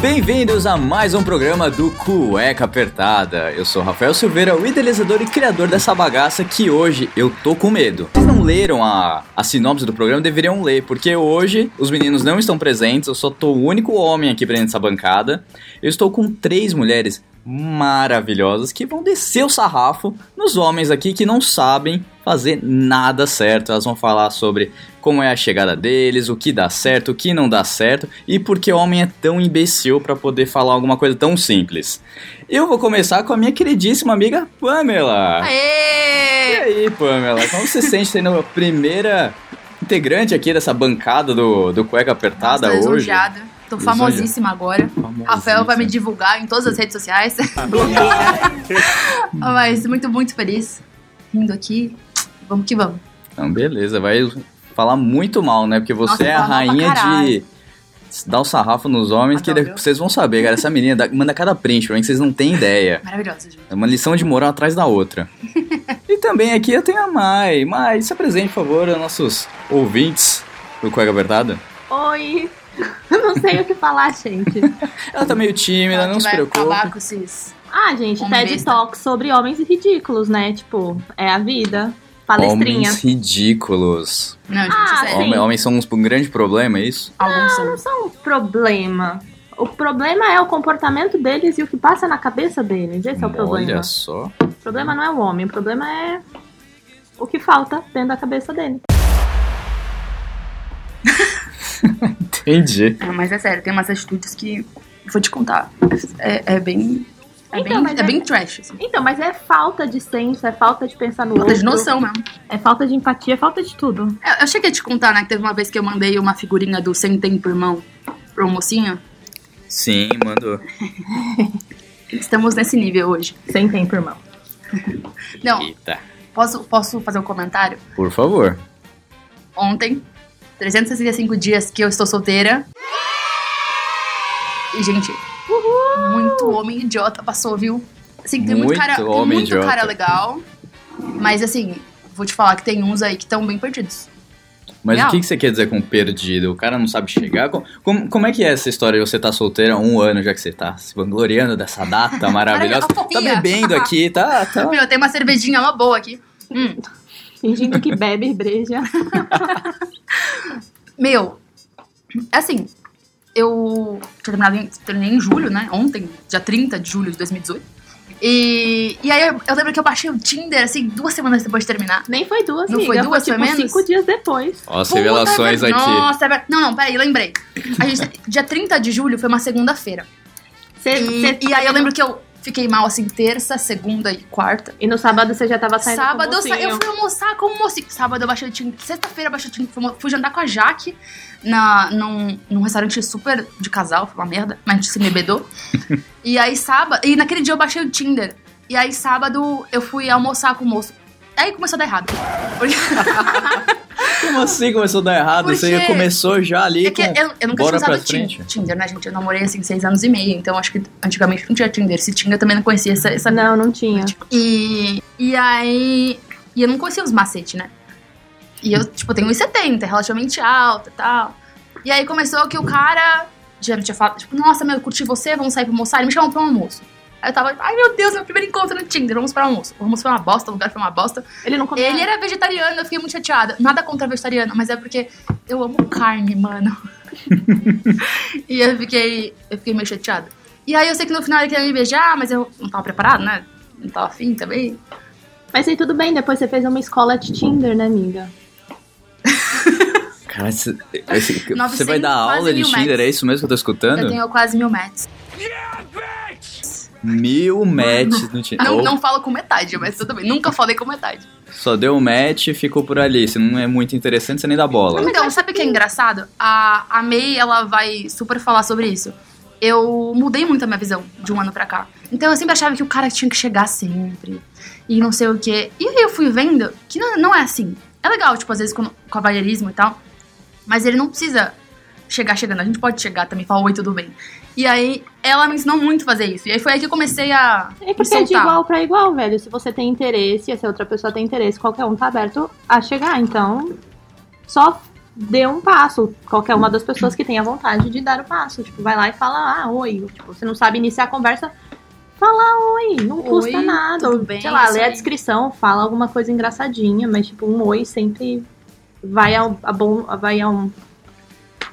Bem-vindos a mais um programa do Cueca Apertada. Eu sou Rafael Silveira, o idealizador e criador dessa bagaça que hoje eu tô com medo. Vocês não leram a, a sinopse do programa, deveriam ler, porque hoje os meninos não estão presentes, eu só tô o único homem aqui presente nessa bancada. Eu estou com três mulheres maravilhosas que vão descer o sarrafo nos homens aqui que não sabem fazer nada certo. Elas vão falar sobre como é a chegada deles, o que dá certo, o que não dá certo e por que o homem é tão imbecil para poder falar alguma coisa tão simples. Eu vou começar com a minha queridíssima amiga Pamela. E Aê! aí, Pamela, como você se sente sendo a primeira integrante aqui dessa bancada do, do Cueca Apertada Nossa, hoje? lisonjeada. Tô famosíssima agora. Famosíssima. Rafael vai me divulgar em todas as redes sociais. Mas muito, muito feliz. Rindo aqui. Vamos que vamos. Então, beleza, vai falar muito mal, né? Porque você Nossa, é a rainha de dar o sarrafo nos homens, que Adoro. vocês vão saber, cara. Essa menina manda cada print pra mim que vocês não têm ideia. Maravilhosa, gente. É uma lição de moral atrás da outra. e também aqui eu tenho a Mai. Mai, se apresente, por favor, aos nossos ouvintes do Cueca Apertada. Oi! Não sei o que falar, gente. Ela tá meio tímida, Ela não se vai preocupe. acabar com esses... Ah, gente, TED besta. Talk sobre homens ridículos, né? Tipo, é a vida. Palestrinha. Homens ridículos. Não, gente, Ah, sério. sim. Homem, homens são um grande problema, é isso? Alguns são. Não são um problema. O problema é o comportamento deles e o que passa na cabeça deles. Esse é o problema. Olha só. O problema não é o homem, o problema é o que falta dentro da cabeça dele. Entendi. Não, mas é sério, tem umas atitudes que... Vou te contar. É, é bem... É, Então, bem, mas é é- bem trash, assim. Então, mas é falta de senso, é falta de pensar no Falta outro. de noção mesmo. É falta de empatia, é falta de tudo. Eu, eu cheguei a te contar, né, que teve uma vez que eu mandei uma figurinha do Sem Tempo Irmão pro mocinho. Sim, mandou. Estamos nesse nível hoje. Sem tempo, irmão. Não, Eita. posso, posso fazer um comentário? Por favor. Ontem, 365 dias que eu estou solteira. E, gente, muito homem idiota passou, viu? Assim, tem muito, Muito cara, tem muito idiota. cara legal. Mas, assim, vou te falar que tem uns aí que estão bem perdidos. Mas Real. o que, que você quer dizer com perdido? O cara não sabe chegar? Com- Como, como é que é essa história de você estar solteira há um ano, já que você tá se vangloriando dessa data maravilhosa? tá bebendo aqui, tá? tá. Meu, tem uma cervejinha uma boa aqui. Hum. Fingindo que bebe breja. Meu, assim, eu tinha terminado em, terminei em julho, né? Ontem, dia 30 de julho de 2018. E, e aí eu, eu lembro que eu baixei o Tinder, assim, duas semanas depois de terminar. Nem foi duas, Não amiga. foi duas, foi tipo menos? cinco dias depois. As Puta, revelações ver- aqui. Nossa, é ver- não, não, peraí, lembrei. A gente, dia 30 de julho foi uma segunda-feira. E, e aí eu lembro que eu fiquei mal, assim, terça, segunda e quarta. E no sábado você já tava saindo Sábado com o eu, sa- eu fui almoçar com o mocinho. Sábado eu baixei o Tinder. Sexta-feira eu baixei o Tinder. Fui, jantar com a Jaque na, num, num restaurante super de casal. Foi uma merda, mas a gente se embebedou. e aí sábado... E naquele dia eu baixei o Tinder. E aí sábado eu fui almoçar com o moço. Aí começou a dar errado. Porque, Como assim começou a dar errado? Porque- Você começou já ali é que com... eu, eu nunca bora tinha usado Tinder, frente. Tinder, né, gente? Eu namorei, assim, seis anos e meio. Então acho que antigamente não tinha Tinder. Se tinha, eu também não conhecia essa... essa... Não, não tinha. E, e aí. E eu não conhecia os macetes, né? E eu, tipo, tenho 1,70, relativamente alta e tal. E aí começou que o cara já me tinha falado, tipo, nossa, meu, eu curti você, vamos sair pra almoçar. Ele me chamou pra um almoço. Aí eu tava, ai meu Deus, meu primeiro encontro no Tinder, vamos pra almoço. O almoço foi uma bosta, o lugar foi uma bosta. Ele não comia. Ele era vegetariano, eu fiquei muito chateada. Nada contra vegetariano, mas é porque eu amo carne, mano. e eu fiquei, eu fiquei meio chateada. E aí eu sei que no final ele queria me beijar, mas eu não tava preparado, né? Não tava afim também. Mas aí tudo bem, depois você fez uma escola de Tinder, né, amiga? Cara, esse- esse- você 900, vai dar aula de Tinder, metros. é isso mesmo que eu tô escutando? Eu tenho quase mil metros. Mil matches no Tinder. Não, não falo com metade, mas tudo bem. Nunca falei com metade. Só deu um match e ficou por ali. Se não é muito interessante, você nem dá bola. Então, sabe o que é engraçado? A, a May, ela vai super falar sobre isso. Eu mudei muito a minha visão de um ano pra cá. Então eu sempre achava que o cara tinha que chegar sempre. E não sei o quê. E aí eu fui vendo que não, não é assim. É legal, tipo, às vezes com cavalheirismo e tal. Mas ele não precisa chegar chegando. A gente pode chegar também falar oi, tudo bem. E aí ela me ensinou muito a fazer isso. E aí foi aí que eu comecei a É porque é de igual pra igual, velho. Se você tem interesse e se a outra pessoa tem interesse, qualquer um tá aberto a chegar. Então, só dê um passo. Qualquer uma das pessoas que tenha vontade de dar o passo. Tipo, vai lá e fala, ah, oi. Tipo, você não sabe iniciar a conversa, fala oi. Não custa Oi, nada. tudo bem, sei lá, lê a aí. descrição, fala alguma coisa engraçadinha, mas tipo, um oi sempre vai ao, a bom, vai a um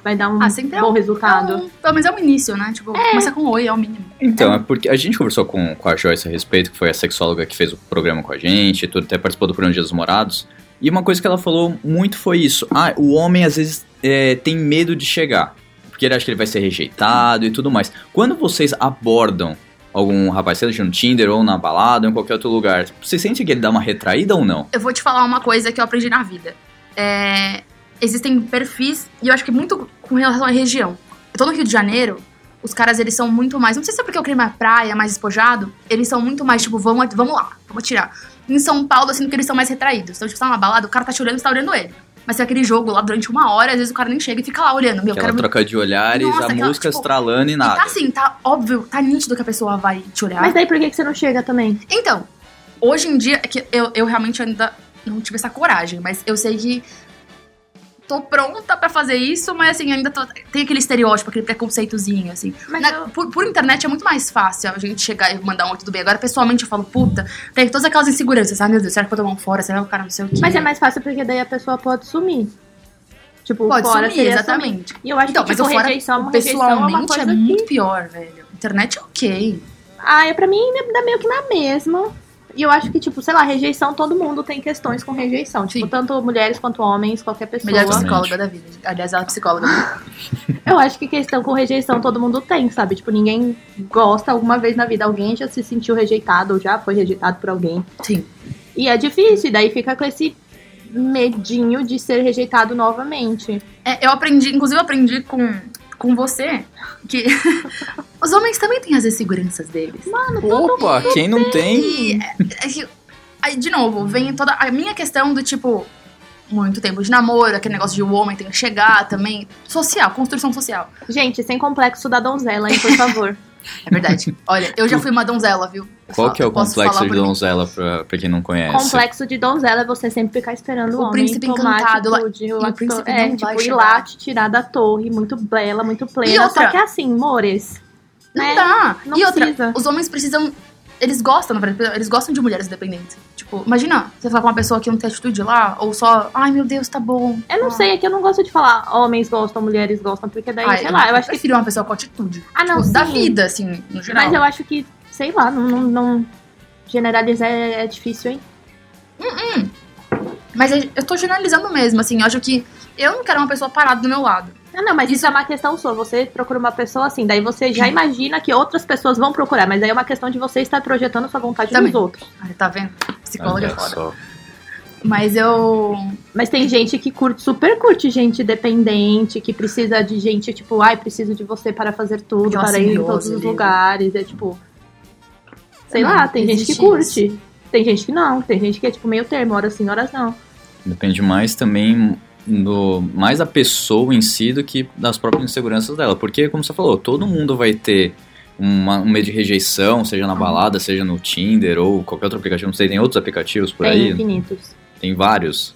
vai dar um Ah, sempre é bom um- resultado. É um- pelo menos é o início, né? Tipo, começa com oi, é o mínimo. Então, é porque a gente conversou com, com a Joyce a respeito, que foi a sexóloga que fez o programa com a gente, e tudo, até participou do programa Dia dos Morados. E uma coisa que ela falou muito foi isso. Ah, o homem às vezes é, tem medo de chegar. Porque ele acha que ele vai ser rejeitado e tudo mais. Quando vocês abordam algum rapaz, seja no Tinder ou na balada ou em qualquer outro lugar, você sente que ele dá uma retraída ou não? Eu vou te falar uma coisa que eu aprendi na vida. É, existem perfis, e eu acho que muito com relação à região. Eu tô no Rio de Janeiro, os caras, eles são muito mais... Não sei se é porque eu queria mais praia, mais despojado, eles são muito mais, tipo, vamos, vamos lá, vamos tirar. Em São Paulo, assim, que eles são mais retraídos. Então, tipo, você tá numa balada, o cara tá te olhando e você tá olhando ele. Mas tem aquele jogo lá durante uma hora, às vezes o cara nem chega e fica lá olhando. Meu, eu Aquela quero... troca de olhares, Nossa, a aquela, música tipo, estralando e E nada. tá assim, tá óbvio, tá nítido que a pessoa vai te olhar. Mas daí por que, que você não chega também? Então, hoje em dia, é que eu, eu realmente ainda não tive essa coragem, mas eu sei que tô pronta pra fazer isso, mas assim, ainda tô- tem aquele estereótipo, aquele preconceitozinho, assim. Mas Na- eu- por, por internet é muito mais fácil a gente chegar e mandar um tudo bem. Agora, pessoalmente, eu falo, puta, tem todas aquelas inseguranças. Ai, meu Deus, será que eu vou tomar um fora? Será que o cara não sei o quê? Mas é mais fácil porque daí a pessoa pode sumir. Tipo, Pode fora sumir, exatamente. sumir. E eu acho Então, que, mas tipo, o fora, rejeição, uma rejeição é uma pessoalmente, coisa é que... muito pior, velho. Internet é ok. Ah, é pra mim dá meio que na mesma. E eu acho que, tipo, sei lá, rejeição, todo mundo tem questões com rejeição. Tipo, Sim. tanto mulheres quanto homens, qualquer pessoa. Melhor psicóloga da vida. Aliás, ela é psicóloga. Eu acho que questão com rejeição todo mundo tem, sabe? Tipo, ninguém gosta alguma vez na vida. Alguém já se sentiu rejeitado ou já foi rejeitado por alguém. Sim. E é difícil, e daí fica com esse medinho de ser rejeitado novamente. É, eu aprendi, inclusive eu aprendi com, com você, que os homens também têm as inseguranças deles. Opa, quem não tem? E, é, é que- aí, de novo, vem toda a minha questão do tipo, muito tempo de namoro, aquele negócio de o homem tem que chegar também. Social, construção social. Gente, sem complexo da donzela, hein, por favor. É verdade. Olha, eu já fui uma donzela, viu? Eu Qual que é o complexo de donzela pra, pra quem não conhece? complexo de donzela é você sempre ficar esperando o, O homem príncipe tomar encantado, atitude, lá- e o príncipe é, tipo, ir chegar. lá te tirar da torre, muito bela, muito plena. E outra- Só que é assim, mores. Não né? dá. Não e outra, precisa. os homens precisam. Eles gostam, na verdade, eles gostam de mulheres independentes. Tipo, imagina você falar com uma pessoa que não tem atitude lá, ou só, ai meu Deus, tá bom. Eu não Ah. sei, é que eu não gosto de falar homens gostam, mulheres gostam, porque daí, Ai, sei lá, eu acho que. prefiro uma pessoa com atitude. Ah, não, Tipo, da vida, assim, no geral. Mas eu acho que, sei lá, não, não, não- generalizar é, é difícil, hein? Mas eu eu tô generalizando mesmo, assim, eu acho que eu não quero uma pessoa parada do meu lado. Ah, não, mas isso é uma questão sua. Você procura uma pessoa assim, daí você já imagina que outras pessoas vão procurar, mas daí é uma questão de você estar projetando sua vontade Também. nos outros. Ai, tá vendo? Psicóloga é foda. só. Mas eu. Mas tem gente que curte, super curte gente dependente, que precisa de gente, tipo, ai, preciso de você para fazer tudo, para ir em todos os ali. lugares. É tipo. Sei Não, lá, tem gente que curte. Tem gente que não, tem gente que é tipo meio termo, horas sim, horas não. Depende mais também do mais da pessoa em si do que das próprias inseguranças dela. Porque, como você falou, todo mundo vai ter uma- um medo de rejeição, seja na balada, seja no Tinder ou qualquer outro aplicativo. Não sei, tem outros aplicativos por tem aí? infinitos. Tem vários.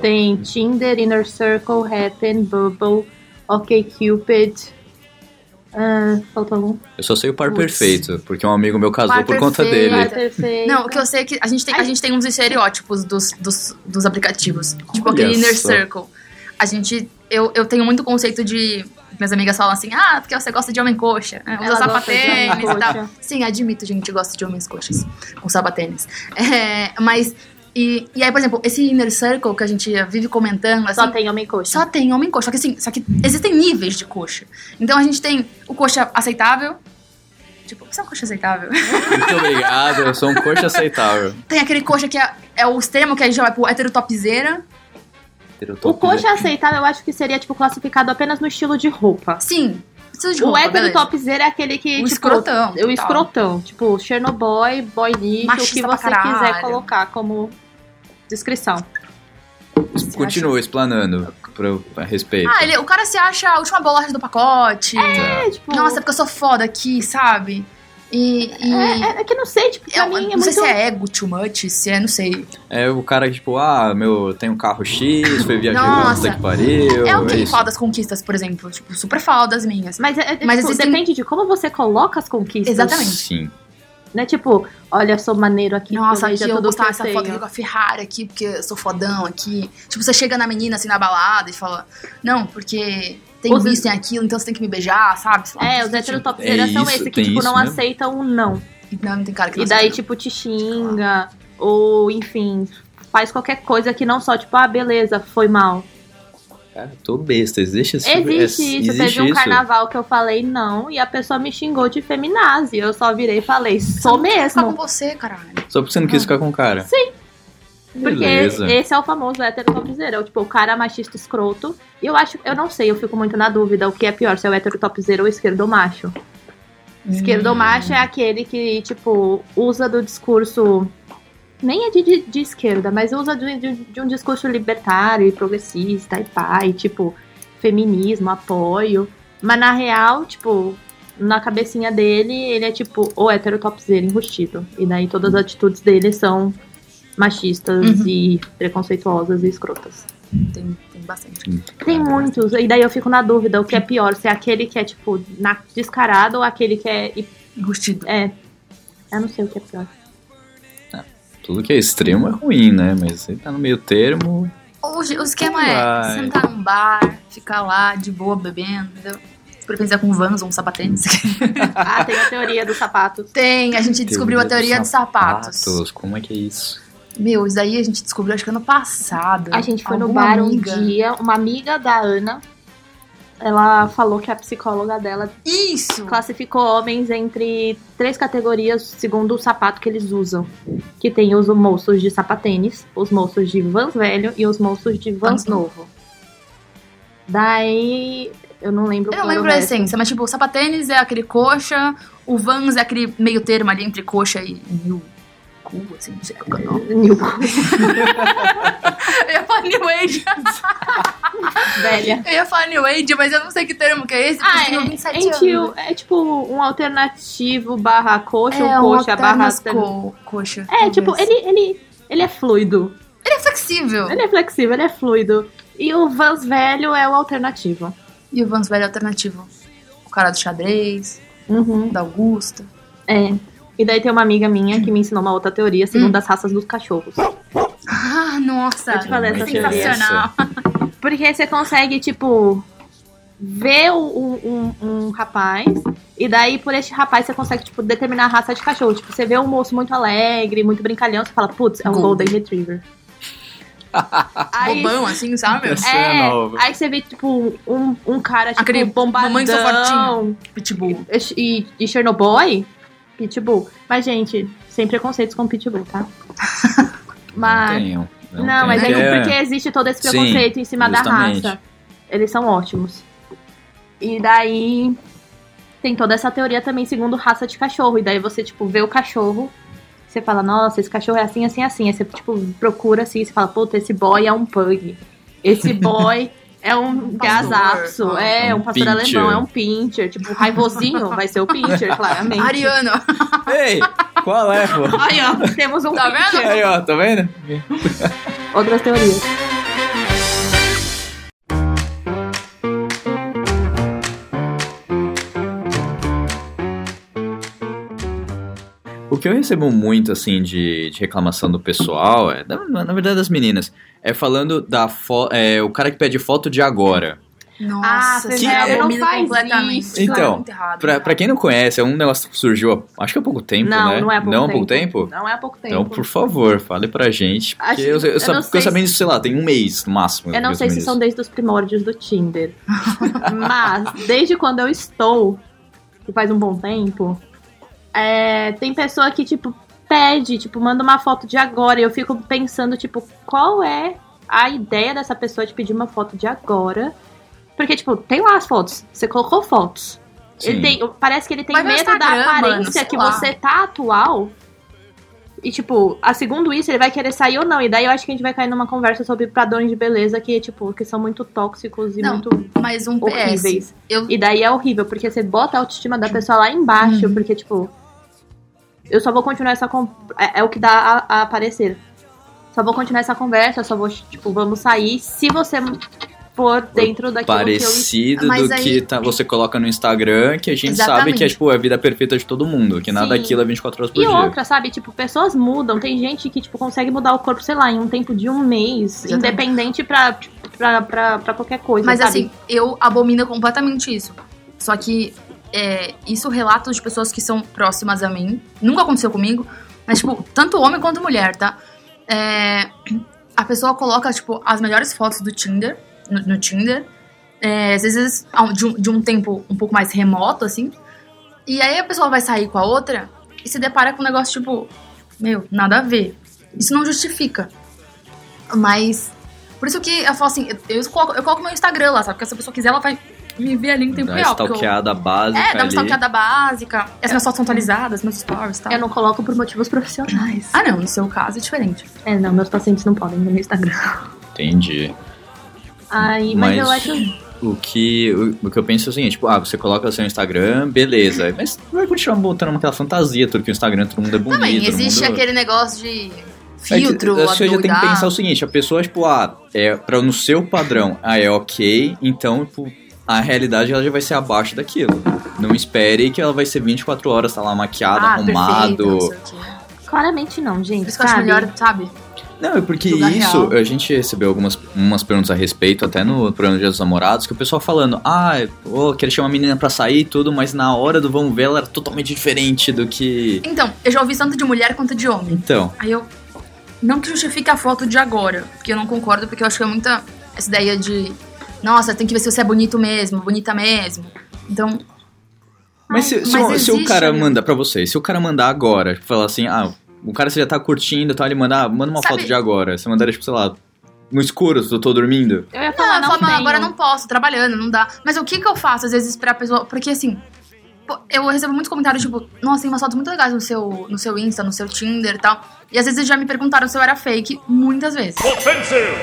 Tem Tinder, Inner Circle, Happen, Bubble, OkCupid. Ah, faltou algum? Eu só sei o par perfeito, porque um amigo meu casou Par por conta perfeito. dele. Par perfeito. Não, o que eu sei é que a gente tem, a gente tem uns estereótipos dos, dos, dos aplicativos. Tipo Olha aquele Inner só. Circle. A gente. Eu, eu tenho muito conceito de. Minhas amigas falam assim, ah, porque você gosta de homem coxa, né? usa sapatênis e tal. Sim, admito, gente, gosta de homens coxas com sapatênis. É, mas. E, e aí, por exemplo, esse Inner Circle que a gente vive comentando, assim, Só tem homem coxa. só tem homem coxa. Só que assim, só que existem níveis de coxa. Então a gente tem o coxa aceitável, Tipo, você é um coxa aceitável. Muito obrigado, eu sou um coxa aceitável. Tem aquele coxa que é, é o extremo, que a gente já vai pro hétero topzera. O coxa aceitável eu acho que seria, tipo, classificado apenas no estilo de roupa. Sim. Precisa de o roupa, hétero topzera é aquele que, O tipo... escrotão, O tal. escrotão. Tipo, Chernobyl, boy lixo, o que você quiser colocar como descrição. Continua explanando pro, a respeito. Ah, ele, o cara se acha a última bolacha do pacote. É, tipo... Nossa, porque eu sou foda aqui, sabe? E. e É, é- é que não sei, tipo, pra eu- mim é não sei muito... se é ego too much, se é, não sei. É o cara que, tipo, ah, meu, tem um carro X, foi viajar Nossa. que pariu. é o que isso. fala das conquistas, por exemplo. Tipo, super fala das minhas. Mas, é, é, Mas tipo, existem- depende de como você coloca as conquistas. Exatamente. Sim. Não é tipo, olha, sou maneiro aqui, Nossa, aqui eu postar que essa foto aqui com a Ferrari aqui, porque eu sou fodão aqui. Tipo, você chega na menina assim na balada e fala, não, porque tem Os- isso, tem aquilo, então você tem que me beijar, sabe? É, os tipo, heterotopzeiras É são esses que, tipo, não mesmo. aceitam um não. Não, tem cara que E não daí, sabe. tipo, te xinga, ou enfim, faz qualquer coisa que não só, tipo, ah, beleza, foi mal. Cara, tô besta. Existe esse Existe isso, existe teve um isso. carnaval que eu falei não, e a pessoa me xingou de feminazi. Eu só virei e falei, sou Ficar com mesmo. você, caralho. Só porque você não quis ficar com o cara. Sim. Porque Beleza. esse é o famoso heterotopzera, é o tipo, o cara machista escroto. E eu acho, eu não sei, eu fico muito na dúvida o que é pior, se é o heterotopzera ou o esquerdo macho. Esquerdo Hum. macho é aquele que, tipo, usa do discurso. Nem é de, de, de esquerda, mas usa de, de, de um discurso libertário e progressista e pai, tipo, feminismo, apoio. Mas na real, tipo, na cabecinha dele, ele é tipo o heterotopzera enrustido. E daí todas as atitudes dele são machistas Uhum. e preconceituosas e escrotas. Tem, tem bastante. Tem muitos, e daí eu fico na dúvida o que é pior, se é aquele que é, tipo, na, descarado ou aquele que é Enrustido. é. Eu não sei o que é pior. Tudo que é extremo é ruim, né? Mas você tá no meio termo. O, o esquema Vai. é sentar num bar, ficar lá de boa bebendo, entendeu? De preferência com vans ou um sapatênis. Ah, tem a teoria dos sapatos. Tem, a gente descobriu a teoria dos sapatos. Como é que é isso? Meu, isso daí a gente descobriu acho que ano passado. A gente foi no bar amiga- um dia, uma amiga da Ana, ela falou que a psicóloga dela Isso! classificou homens entre três categorias segundo o sapato que eles usam. Que tem os moços de sapatênis, os moços de vans velho e os moços de vans Vans novo. Daí, eu não lembro Eu não o lembro a essência, mas tipo, o sapatênis é aquele coxa, o Vans é aquele meio termo ali entre coxa e new cool, assim, não sei qual é o nome. New Eu ia falar New Age, velha. eu ia falar New Age, mas eu não sei que termo que é esse, porque Ah, é, 27 entre anos. o- é tipo um alternativo barra coxa, é, um coxa barra... alternas co coxa. É, tipo, ele, ele, ele é fluido. Ele é flexível. Ele é flexível, ele é fluido. E o Vans velho é o alternativo. E o Vans velho é alternativo. O cara do xadrez, Uhum. da Augusta. É. E daí tem uma amiga minha que me ensinou uma outra teoria, segundo as raças dos cachorros. Ah, nossa. Eu te falei essa teoria. sensacional. Porque você consegue, tipo, ver um, um, um rapaz, e daí por este rapaz você consegue, tipo, determinar a raça de cachorro. Tipo, você vê um moço muito alegre, muito brincalhão, você fala, putz, é um Golden. Golden Retriever. Aí, Bobão, assim, sabe? É, é aí você vê, tipo, um, um cara, tipo, Aquele mamãe bombadão, Pitbull. e, e Chernobyl, Pitbull. Mas, gente, sem preconceitos com Pitbull, tá? Não Mas... tenham. Não, tenham. mas é Porque que- porque existe todo esse Sim, preconceito em cima justamente. da raça. Eles são ótimos. E daí tem toda essa teoria também segundo raça de cachorro. E daí você, tipo, vê o cachorro, você fala, nossa, esse cachorro é assim, assim, assim. Aí você, tipo, procura assim, você fala, puta, esse boy é um pug. Esse boy é um pastor. gasapso. É, Um um pastor pincher. alemão, é um pincher. Tipo, o raivosinho vai ser o pincher, claramente. Ariano. Ei, qual é, pô? Aí, ó, temos um Tá vendo? pincher. Aí, ó, tá vendo? Outras teorias. O que eu recebo muito, assim, de, de reclamação do pessoal, é, na, na verdade das meninas, é falando da é, o cara que pede foto de agora. Nossa, Ah, que eu não faz completamente. isso. Isso é Então, muito errado, Pra, né? pra quem não conhece, é um negócio que surgiu, acho que há pouco tempo, não, né? não é há pouco não há tempo. pouco tempo? Não é há pouco tempo. Então, por favor, fale pra gente. Porque Acho- eu, eu, eu sei sabendo disso, sei lá, tem um mês no máximo. Eu não sei se menos. são desde os primórdios do Tinder. mas, desde quando eu estou, que faz um bom tempo, É, tem pessoa que, tipo, pede, tipo, manda uma foto de agora. E eu fico pensando, tipo, qual é a ideia dessa pessoa de pedir uma foto de agora? Porque, tipo, tem lá as fotos. Você colocou fotos. Tem, parece que ele tem no medo da aparência mano, que lá. você tá atual. E, tipo, a segundo isso, ele vai querer sair ou não. E daí eu acho que a gente vai cair numa conversa sobre padrões de beleza que, tipo, que são muito tóxicos e Não, muito Mas um PS. horríveis. Eu, E daí é horrível, porque você bota a autoestima da pessoa lá embaixo, Uhum. porque, tipo, eu só vou continuar essa. con- É, é o que dá a, a aparecer. Só vou continuar essa conversa, só vou, tipo, vamos sair se você for dentro daquilo Parecido Mas do aí- que tá- você coloca no Instagram, que a gente sabe Exatamente. que é, tipo, a vida perfeita de todo mundo, que nada Sim. aquilo é 24 horas que por eu. E dia. outra, sabe? Tipo, pessoas mudam. Tem gente que, tipo, consegue mudar o corpo, sei lá, em um tempo de um mês, Exatamente. independente pra, pra, pra, pra qualquer coisa. mas sabe? assim, eu abomino completamente isso. Só que é, isso relatos de pessoas que são próximas a mim. Nunca aconteceu comigo. Mas, tipo, tanto homem quanto mulher, tá? É, a pessoa coloca, tipo, as melhores fotos do Tinder, no, no Tinder. É, às vezes de um, de um tempo um pouco mais remoto, assim. E aí a pessoa vai sair com a outra e se depara com um negócio, tipo, meu, nada a ver. Isso não justifica. Mas. Por isso que eu falo assim, eu, eu coloco, eu coloco meu Instagram lá, sabe? Porque se a pessoa quiser, ela vai me ver ali em tempo Dá uma real. eu- stalkeada básica é, dá uma stalkeada básica. As minhas fotos são atualizadas, meus stories e tal. Eu não coloco por motivos profissionais. Ah, não, no seu caso é diferente. É, não, meus pacientes não podem no meu Instagram. Entendi. Aí, mas, Mas- eu acho. O que, o, o que eu penso é o seguinte, tipo, ah, você coloca o seu Instagram, beleza. Mas vai continuar botando aquela fantasia, tudo que o Instagram todo mundo é bonito. Também, existe mundo... aquele negócio de É que, filtro, eu acho que já tem que pensar o seguinte, a pessoa, tipo, ah, é, pra, no seu padrão, ah, é ok, então, tipo, a realidade ela já vai ser abaixo daquilo. Não espere que ela vai ser 24 horas, tá lá maquiada, ah, perfeito, arrumado. não sei o quê. Claramente não, gente. Por isso que eu acho melhor, sabe? Não, é porque Lugar isso, real. a gente recebeu algumas umas perguntas a respeito, até no programa Dia dos Namorados, que o pessoal falando, ah, oh, quero chamar a menina pra sair e tudo, mas na hora do vamos ver ela era totalmente diferente do que. Então, eu já ouvi tanto de mulher quanto de homem. Então, Aí eu. Não que justifique a foto de agora, porque eu não concordo, porque eu acho que é muita essa ideia de. Nossa, tem que ver se você é bonito mesmo, bonita mesmo. Então, mas, se, se mas o- se o cara ali- manda pra você, se o cara mandar agora, tipo, falar assim, ah, o cara você já tá curtindo, tá? Ele manda, ah, manda uma Sabe- foto de agora. Você mandaria, tipo, sei lá, no escuro, se eu tô dormindo. Eu ia Não, falar, eu não, falo, "Mano, tenho. agora eu não posso, trabalhando, não dá. Mas o que que eu faço, às vezes, pra pessoa. Porque assim. Eu recebo muitos comentários, tipo, nossa, tem umas fotos muito legais no seu, no seu Insta, no seu Tinder e tal. E às vezes já me perguntaram se eu era fake, muitas vezes.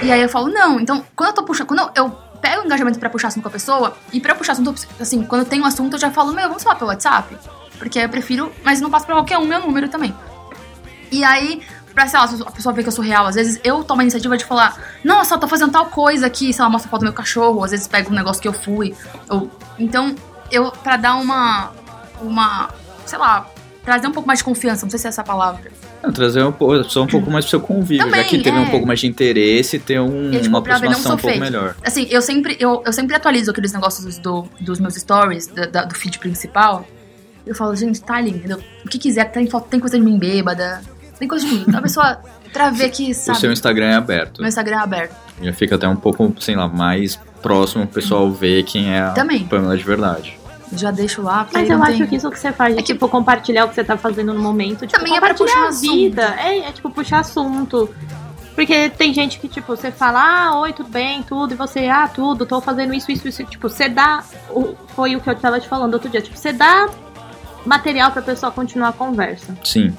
E aí eu falo, não, então, quando eu tô puxando. Quando eu, eu pego o engajamento pra puxar assunto com a pessoa, e eu puxar assunto, assim, quando tenho um assunto, eu já falo, meu, vamos falar pelo WhatsApp? Porque eu prefiro, mas não passo pra qualquer um meu número também. E aí, pra, sei lá, a pessoa ver que eu sou real, às vezes eu tomo a iniciativa de falar, nossa, eu tô fazendo tal coisa aqui, sei lá, mostra foto do meu cachorro, às vezes pego um negócio que eu fui. Ou, então, eu, pra dar uma, uma, sei lá, trazer um pouco mais de confiança, não sei se é essa palavra. Não, trazer um só um pouco mais pro seu convívio, Também, já que teve é. um pouco mais de interesse, ter um- Eu, tipo, uma aproximação um pouco melhor. Assim, eu sempre, eu, eu sempre atualizo aqueles negócios do, dos meus stories, da- do feed principal. Eu falo, gente, tá ali, entendeu? O que quiser, tem, foto, tem coisa de mim bêbada, tem coisa de mim. A pessoa, pra ver que, O sabe, seu Instagram é aberto. meu Instagram é aberto. Já fica até um pouco, sei lá, mais próximo o pessoal ver quem é a Também. Pamela de verdade. Já deixo lá, porque Mas eu acho tem... que isso que você faz de, tipo, compartilhar o que você tá fazendo no momento. Tipo, Também é pra compartilhar puxar a vida. É, é, tipo, puxar assunto. Porque tem gente que, tipo, você fala, ah, oi, tudo bem, tudo, e você, ah, tudo, tô fazendo isso, isso, isso. Tipo, você dá. o- Foi o que eu tava te falando outro dia. Tipo, você dá material pra pessoa continuar a conversa. Sim.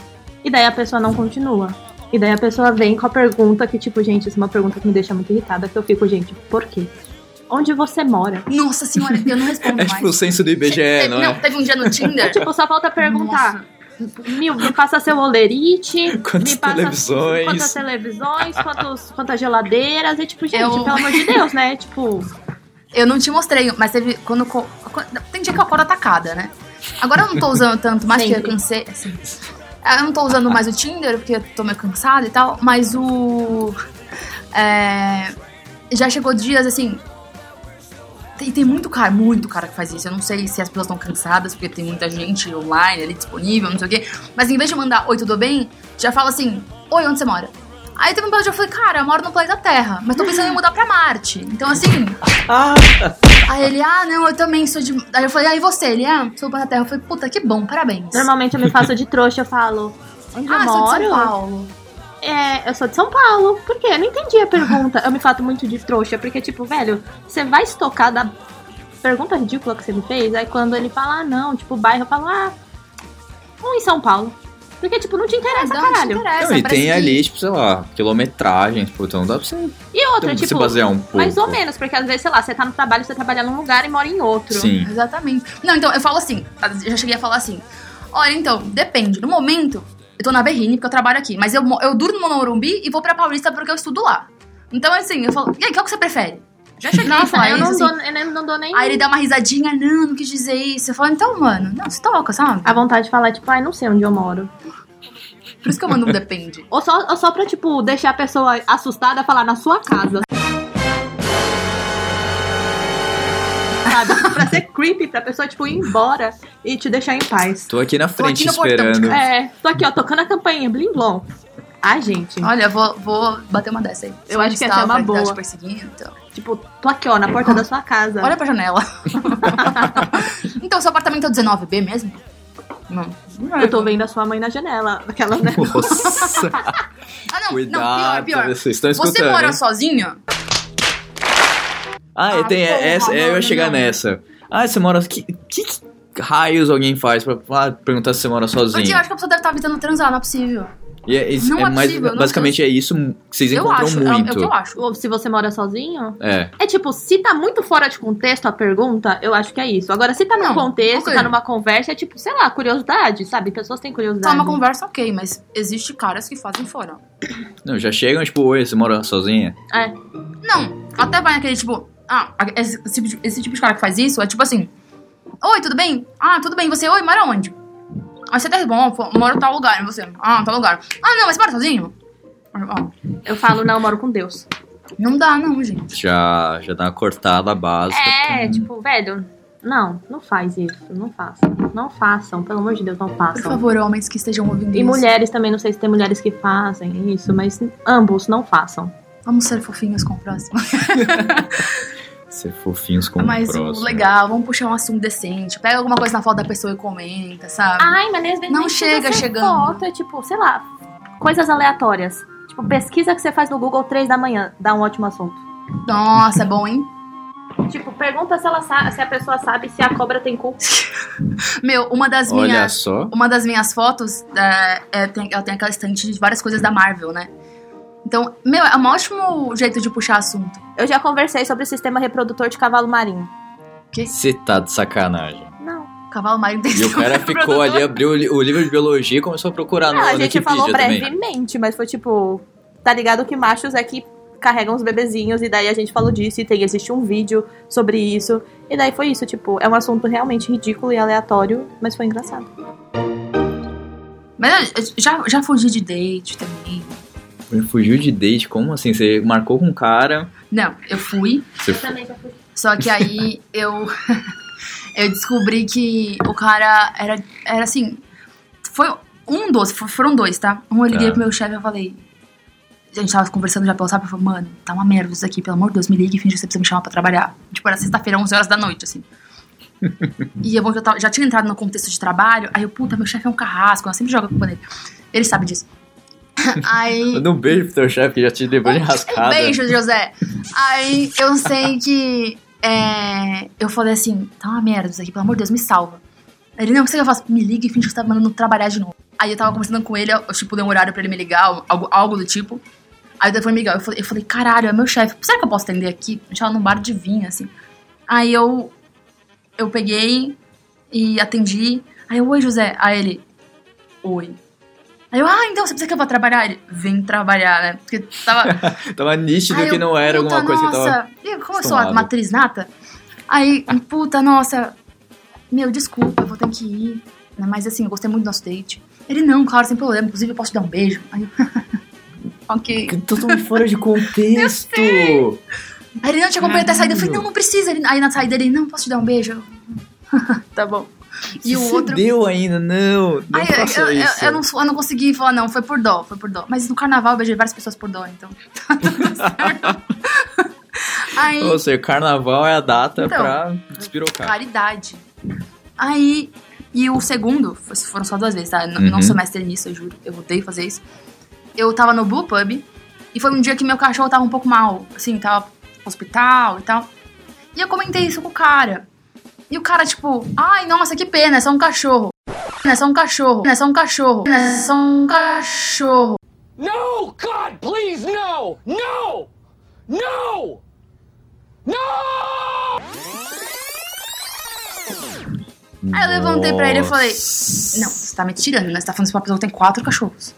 E daí a pessoa não continua. E daí a pessoa vem com a pergunta que, tipo, gente, isso é uma pergunta que me deixa muito irritada, que eu fico, gente, por quê? Onde você mora? Nossa senhora, eu não respondo É mais. tipo o censo do IBGE, Teve- não é? teve um dia no Tinder... Tipo, só falta perguntar. Nossa. Mil, me passa seu olerite, Quantas me passa televisões? quantas televisões, quantos, quantas geladeiras, e tipo, gente, Eu- pelo amor de Deus, né? Tipo, Eu não te mostrei, mas teve quando, tem dia que eu acordo atacada, né? Agora eu não tô usando tanto mais porque eu cansei, assim. Eu não tô usando mais o Tinder porque eu tô meio cansada e tal, mas o é, já chegou dias assim, tem, tem muito cara, muito cara que faz isso. Eu não sei se as pessoas estão cansadas, porque tem muita gente online ali disponível, não sei o quê. Mas em vez de mandar oi, tudo bem, já fala assim: Oi, onde você mora? Aí teve um episódio que eu falei, cara, eu moro no planeta Terra, mas tô pensando em mudar pra Marte. Então, assim, Ah, Aí ele, ah, não, eu também sou de. Aí eu falei, ah, e você? Ele, ah, sou do Terra. Eu falei, puta, que bom, parabéns. Normalmente eu me faço de trouxa, eu falo. Onde eu ah, sou moro? de São Paulo. É, eu sou de São Paulo. Por quê? Eu não entendi a pergunta. Eu me faço muito de trouxa, porque, tipo, velho, você vai estocar da pergunta ridícula que você me fez, aí quando ele fala, ah, não, tipo, bairro, eu falo, ah, um em São Paulo. Porque, tipo, não te interessa, Não, não te caralho. interessa, Não, e tem que- ali, tipo, sei lá, quilometragem, tipo, então dá pra você, E outra, se tipo, basear um pouco. mais ou menos, porque às vezes, sei lá, você tá no trabalho, você trabalha num lugar e mora em outro. Sim. Exatamente. Não, então, eu falo assim, eu já cheguei a falar assim, olha, então, depende. No momento, eu tô na Berrine, porque eu trabalho aqui, mas eu, eu durmo no Morumbi e vou pra Paulista porque eu estudo lá. Então, assim, eu falo, e aí, qual que você prefere? Já cheguei a falar eu isso, não, assim. dou, eu nem- não dou nem Aí ele dá uma risadinha, não, não quis dizer isso. Eu falo, então, mano, não, se toca, sabe? a vontade de falar, tipo, ai, não sei onde eu moro. Por isso que eu mando um depende. Ou só, ou só pra, tipo, deixar a pessoa assustada falar na sua casa. Pra ser creepy, pra pessoa, tipo, ir embora e te deixar em paz. Tô aqui na frente aqui no portão, esperando. É, tô aqui, ó, tocando a campainha, blim blom. Ai, gente. Olha, eu vou, vou bater uma dessa aí. Eu acho que essa é uma boa. te perseguindo, então. Tipo, tô aqui, ó, na porta da sua casa. Olha pra janela. então, seu apartamento é o 19B mesmo? Não. Eu tô vendo a sua mãe na janela. Aquela, né? Nossa, Ah, não, cuidado. não, pior, pior. Vocês estão escutando, Você mora sozinho? Ah, Ah, tem porra, essa, é, eu ia chegar nessa. Ah, você mora... Que, que raios alguém faz pra ah, perguntar se você mora sozinho? Porque eu acho que a pessoa deve estar evitando transar, não é possível. E é, isso- é é mais, possível, não basicamente é isso que vocês eu encontram acho, é, muito. é o que eu acho. Ou se você mora sozinho. É. É tipo, se tá muito fora de contexto a pergunta, eu acho que é isso. Agora, se tá num Não, contexto, ok. tá numa conversa, é tipo, sei lá, curiosidade, sabe? Pessoas têm Tá curiosidade. uma conversa ok, mas existe caras que fazem fora. Não, já chegam, tipo, oi, você mora sozinha? É. Não, até vai naquele tipo. Ah, esse, esse tipo de- esse tipo de cara que faz isso é tipo assim: Oi, tudo bem? Ah, tudo bem. Você, oi, mora onde? Aí você tá bom, pô, moro em tal lugar. E você, ah, tal lugar. Ah, não, mas você mora sozinho? Ah, Eu falo, não, eu moro com Deus. não dá, não, gente. Já, já dá uma cortada básica. É, tipo, velho, não, não faz isso. Não façam. Não façam, pelo amor de Deus, não Por façam. favor, homens que estejam ouvindo E isso. mulheres também, não sei se tem mulheres que fazem isso, mas ambos não façam. Vamos ser fofinhos com o próximo. Ser fofinhos com Mas o próximo. o legal, vamos puxar um assunto decente. Pega alguma coisa na foto da pessoa e comenta, sabe? Ai, mas às vezes Não chega chegando. Foto, é tipo, sei lá, coisas aleatórias. Tipo, pesquisa que você faz no Google 3 da manhã, dá um ótimo assunto. Nossa, é bom, hein? Tipo, pergunta se, ela sa- se a pessoa sabe se a cobra tem cu. Meu, uma das Olha minhas. só. Uma das minhas fotos, é, é, tem, ela tem aquela estante de várias coisas da Marvel, né? Então, meu, é um ótimo jeito de puxar assunto. Eu já conversei sobre o sistema reprodutor de cavalo marinho. Você tá de sacanagem. Não. Cavalo marinho tem E o cara ficou ali, abriu o li- o livro de biologia e começou a procurar no, Não, a no gente falou Wikipedia também. brevemente, mas foi tipo, tá ligado que machos é que carregam os bebezinhos e daí a gente falou disso e tem existe um vídeo sobre isso. E daí foi isso, tipo, é um assunto realmente ridículo e aleatório, mas foi engraçado. Mas eu já, já fugi de date também. Ele fugiu de date, como assim? Você marcou com um cara, Não, eu fui, você também já fui. só que aí eu eu descobri que o cara era, era assim. Foi um dos, fo- foram dois, tá? Um eu liguei Tá. pro meu chefe e eu falei. A gente tava conversando já pelo WhatsApp, eu falei, mano, tá uma merda isso aqui, pelo amor de Deus, me liga e finge que você precisa me chamar pra trabalhar. Tipo, era sexta-feira, 11 horas da noite, assim. e eu, eu tava- já tinha entrado no contexto de trabalho, aí eu, puta, meu chefe é um carrasco, eu sempre jogo culpa nele. Ele sabe disso. aí. Manda um beijo pro teu chefe que já te levou de Um rascada. beijo, José. Aí eu sei que. é, eu falei assim: tá uma merda isso aqui, pelo amor de Deus, me salva. Ele, não, o que você faço? Me liga e finge que você tá mandando trabalhar de novo. Aí eu tava conversando com ele, eu, tipo, dei um horário pra ele me ligar, algo, algo do tipo. Aí o telefone me ligou. Eu falei, eu falei, caralho, é meu chefe. Será que eu posso atender aqui? A gente tava num bar de vinho, assim. Aí eu. Eu peguei e atendi. Aí eu, oi, José. Aí ele, oi. Aí eu, ah, então você precisa que eu vá trabalhar? Ele, vem trabalhar, né? Porque tava. Tava nítido Aí que eu, não era alguma coisa que nossa. tava. E como eu sou a acostumado. matriz nata, aí, puta, nossa. Meu, desculpa, eu vou ter que ir. né, Mas assim, eu gostei muito do nosso date. Ele, não, claro, sem problema. Inclusive, eu posso te dar um beijo. Aí eu, ok. Totalmente fora de contexto. Aí ele, não, tinha acompanhado até a saída. Eu falei, não, não precisa. Aí na saída ele, não, posso te dar um beijo? Eu, tá bom. E o outro... deu ainda, não. Não faça eu, eu, eu não, eu não consegui falar, não, foi por dó, foi por dó. Mas no carnaval eu beijei várias pessoas por dó, então. tá tudo certo. Aí, Ou seja, carnaval é a data Então, pra despirocar. caridade. Aí, e o segundo, foram só duas vezes, tá? N- Uhum. Não sou mestre nisso, eu juro. Eu odeio fazer isso. Eu tava no Blue Pub e foi um dia que meu cachorro tava um pouco mal, assim, tava no hospital e tal. E eu comentei isso com o cara. E o cara, tipo, ai, nossa, que pena, é só um cachorro. É só um cachorro. É só um cachorro. É só um cachorro. No! God, please, no! No! No! No! Aí eu levantei pra ele e falei. Não, você tá me tirando, né? Você tá falando isso pra uma pessoa que tem quatro cachorros.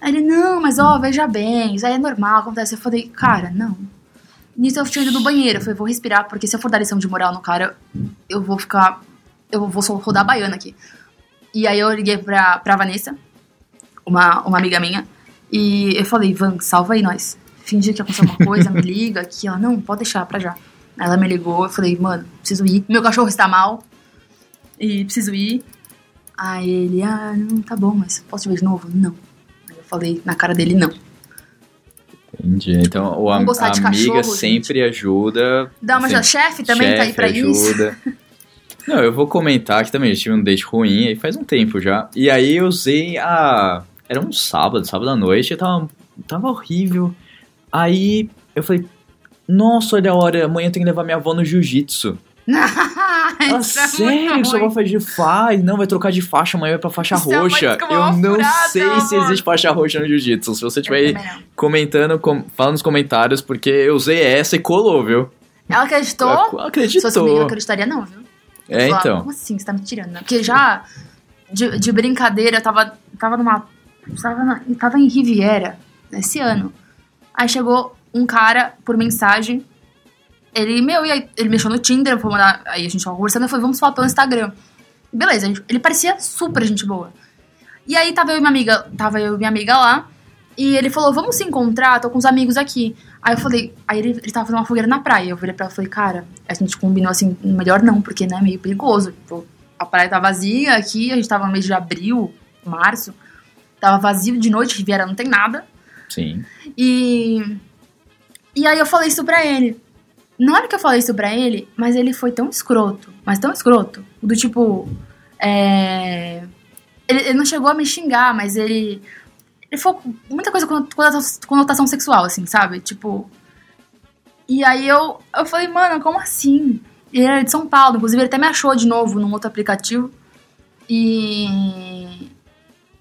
Aí ele, não, mas ó, veja bem, isso aí é normal, acontece. Eu falei, cara, não. Nisso eu tinha ido no banheiro. Eu falei, vou respirar, porque se eu for dar lição de moral no cara, eu vou ficar. Eu vou só rodar a baiana aqui. E aí eu liguei pra, pra Vanessa, uma, uma amiga minha, e eu falei, Van, salva aí nós. Finge que aconteceu uma coisa, me liga aqui. Ela, não, pode deixar pra já. Ela me ligou, eu falei, mano, preciso ir. Meu cachorro está mal. E preciso ir. Aí ele, ah, não, tá bom, mas posso te ver de novo? Não. Aí eu falei na cara dele, não. Entendi. Então, o a de amiga cachorro, sempre ajuda. Dá uma sempre-. Chefe também tá aí chefe pra isso. ajuda. Não, eu vou comentar que também eu tive um date ruim aí faz um tempo já. E aí eu usei a. Era um sábado, sábado à noite, tava, tava horrível. Aí eu falei, nossa, olha a hora, amanhã eu tenho que levar minha avó no jiu-jitsu. Isso é sério, sua avó ruim. faz? Não, vai trocar de faixa, amanhã pra faixa Isso é roxa. desculpa eu não furada, sei se existe faixa roxa no jiu-jitsu. Se você Eu tiver aí também não. comentando, com, fala nos comentários, porque eu usei essa e colou, viu? Ela acreditou? Ela Se fosse comigo, eu Acreditou. acreditaria não, viu? É, então. Como assim? Você tá me tirando? né? Porque já, de, de brincadeira, eu tava, tava numa. Tava, na- tava em Riviera, esse ano. Aí chegou um cara por mensagem. Ele, meu, e aí? Ele mexeu no Tinder, foi mandar. Aí a gente tava conversando, eu falei, vamos falar pelo Instagram. Beleza, gente- ele parecia super gente boa. E aí tava eu e minha amiga, tava eu minha amiga lá. E ele falou, vamos se encontrar, tô com os amigos aqui. Aí eu falei, aí ele, ele tava fazendo uma fogueira na praia. Eu virei pra ela e falei, cara, a gente combinou assim, melhor não, porque né, é meio perigoso. Tipo, a praia tá vazia aqui, a gente tava no mês de abril, março. Tava vazio de noite, Riviera não tem nada. Sim. E. E aí eu falei isso pra ele. Na hora que eu falei isso pra ele, mas ele foi tão escroto, mas tão escroto, do tipo. É. Ele, ele não chegou a me xingar, mas ele. Ele foi muita coisa com conotação- sexual, assim, sabe? Tipo. E aí eu, eu falei, mano, como assim? Ele era de São Paulo, inclusive ele até me achou de novo num outro aplicativo. E.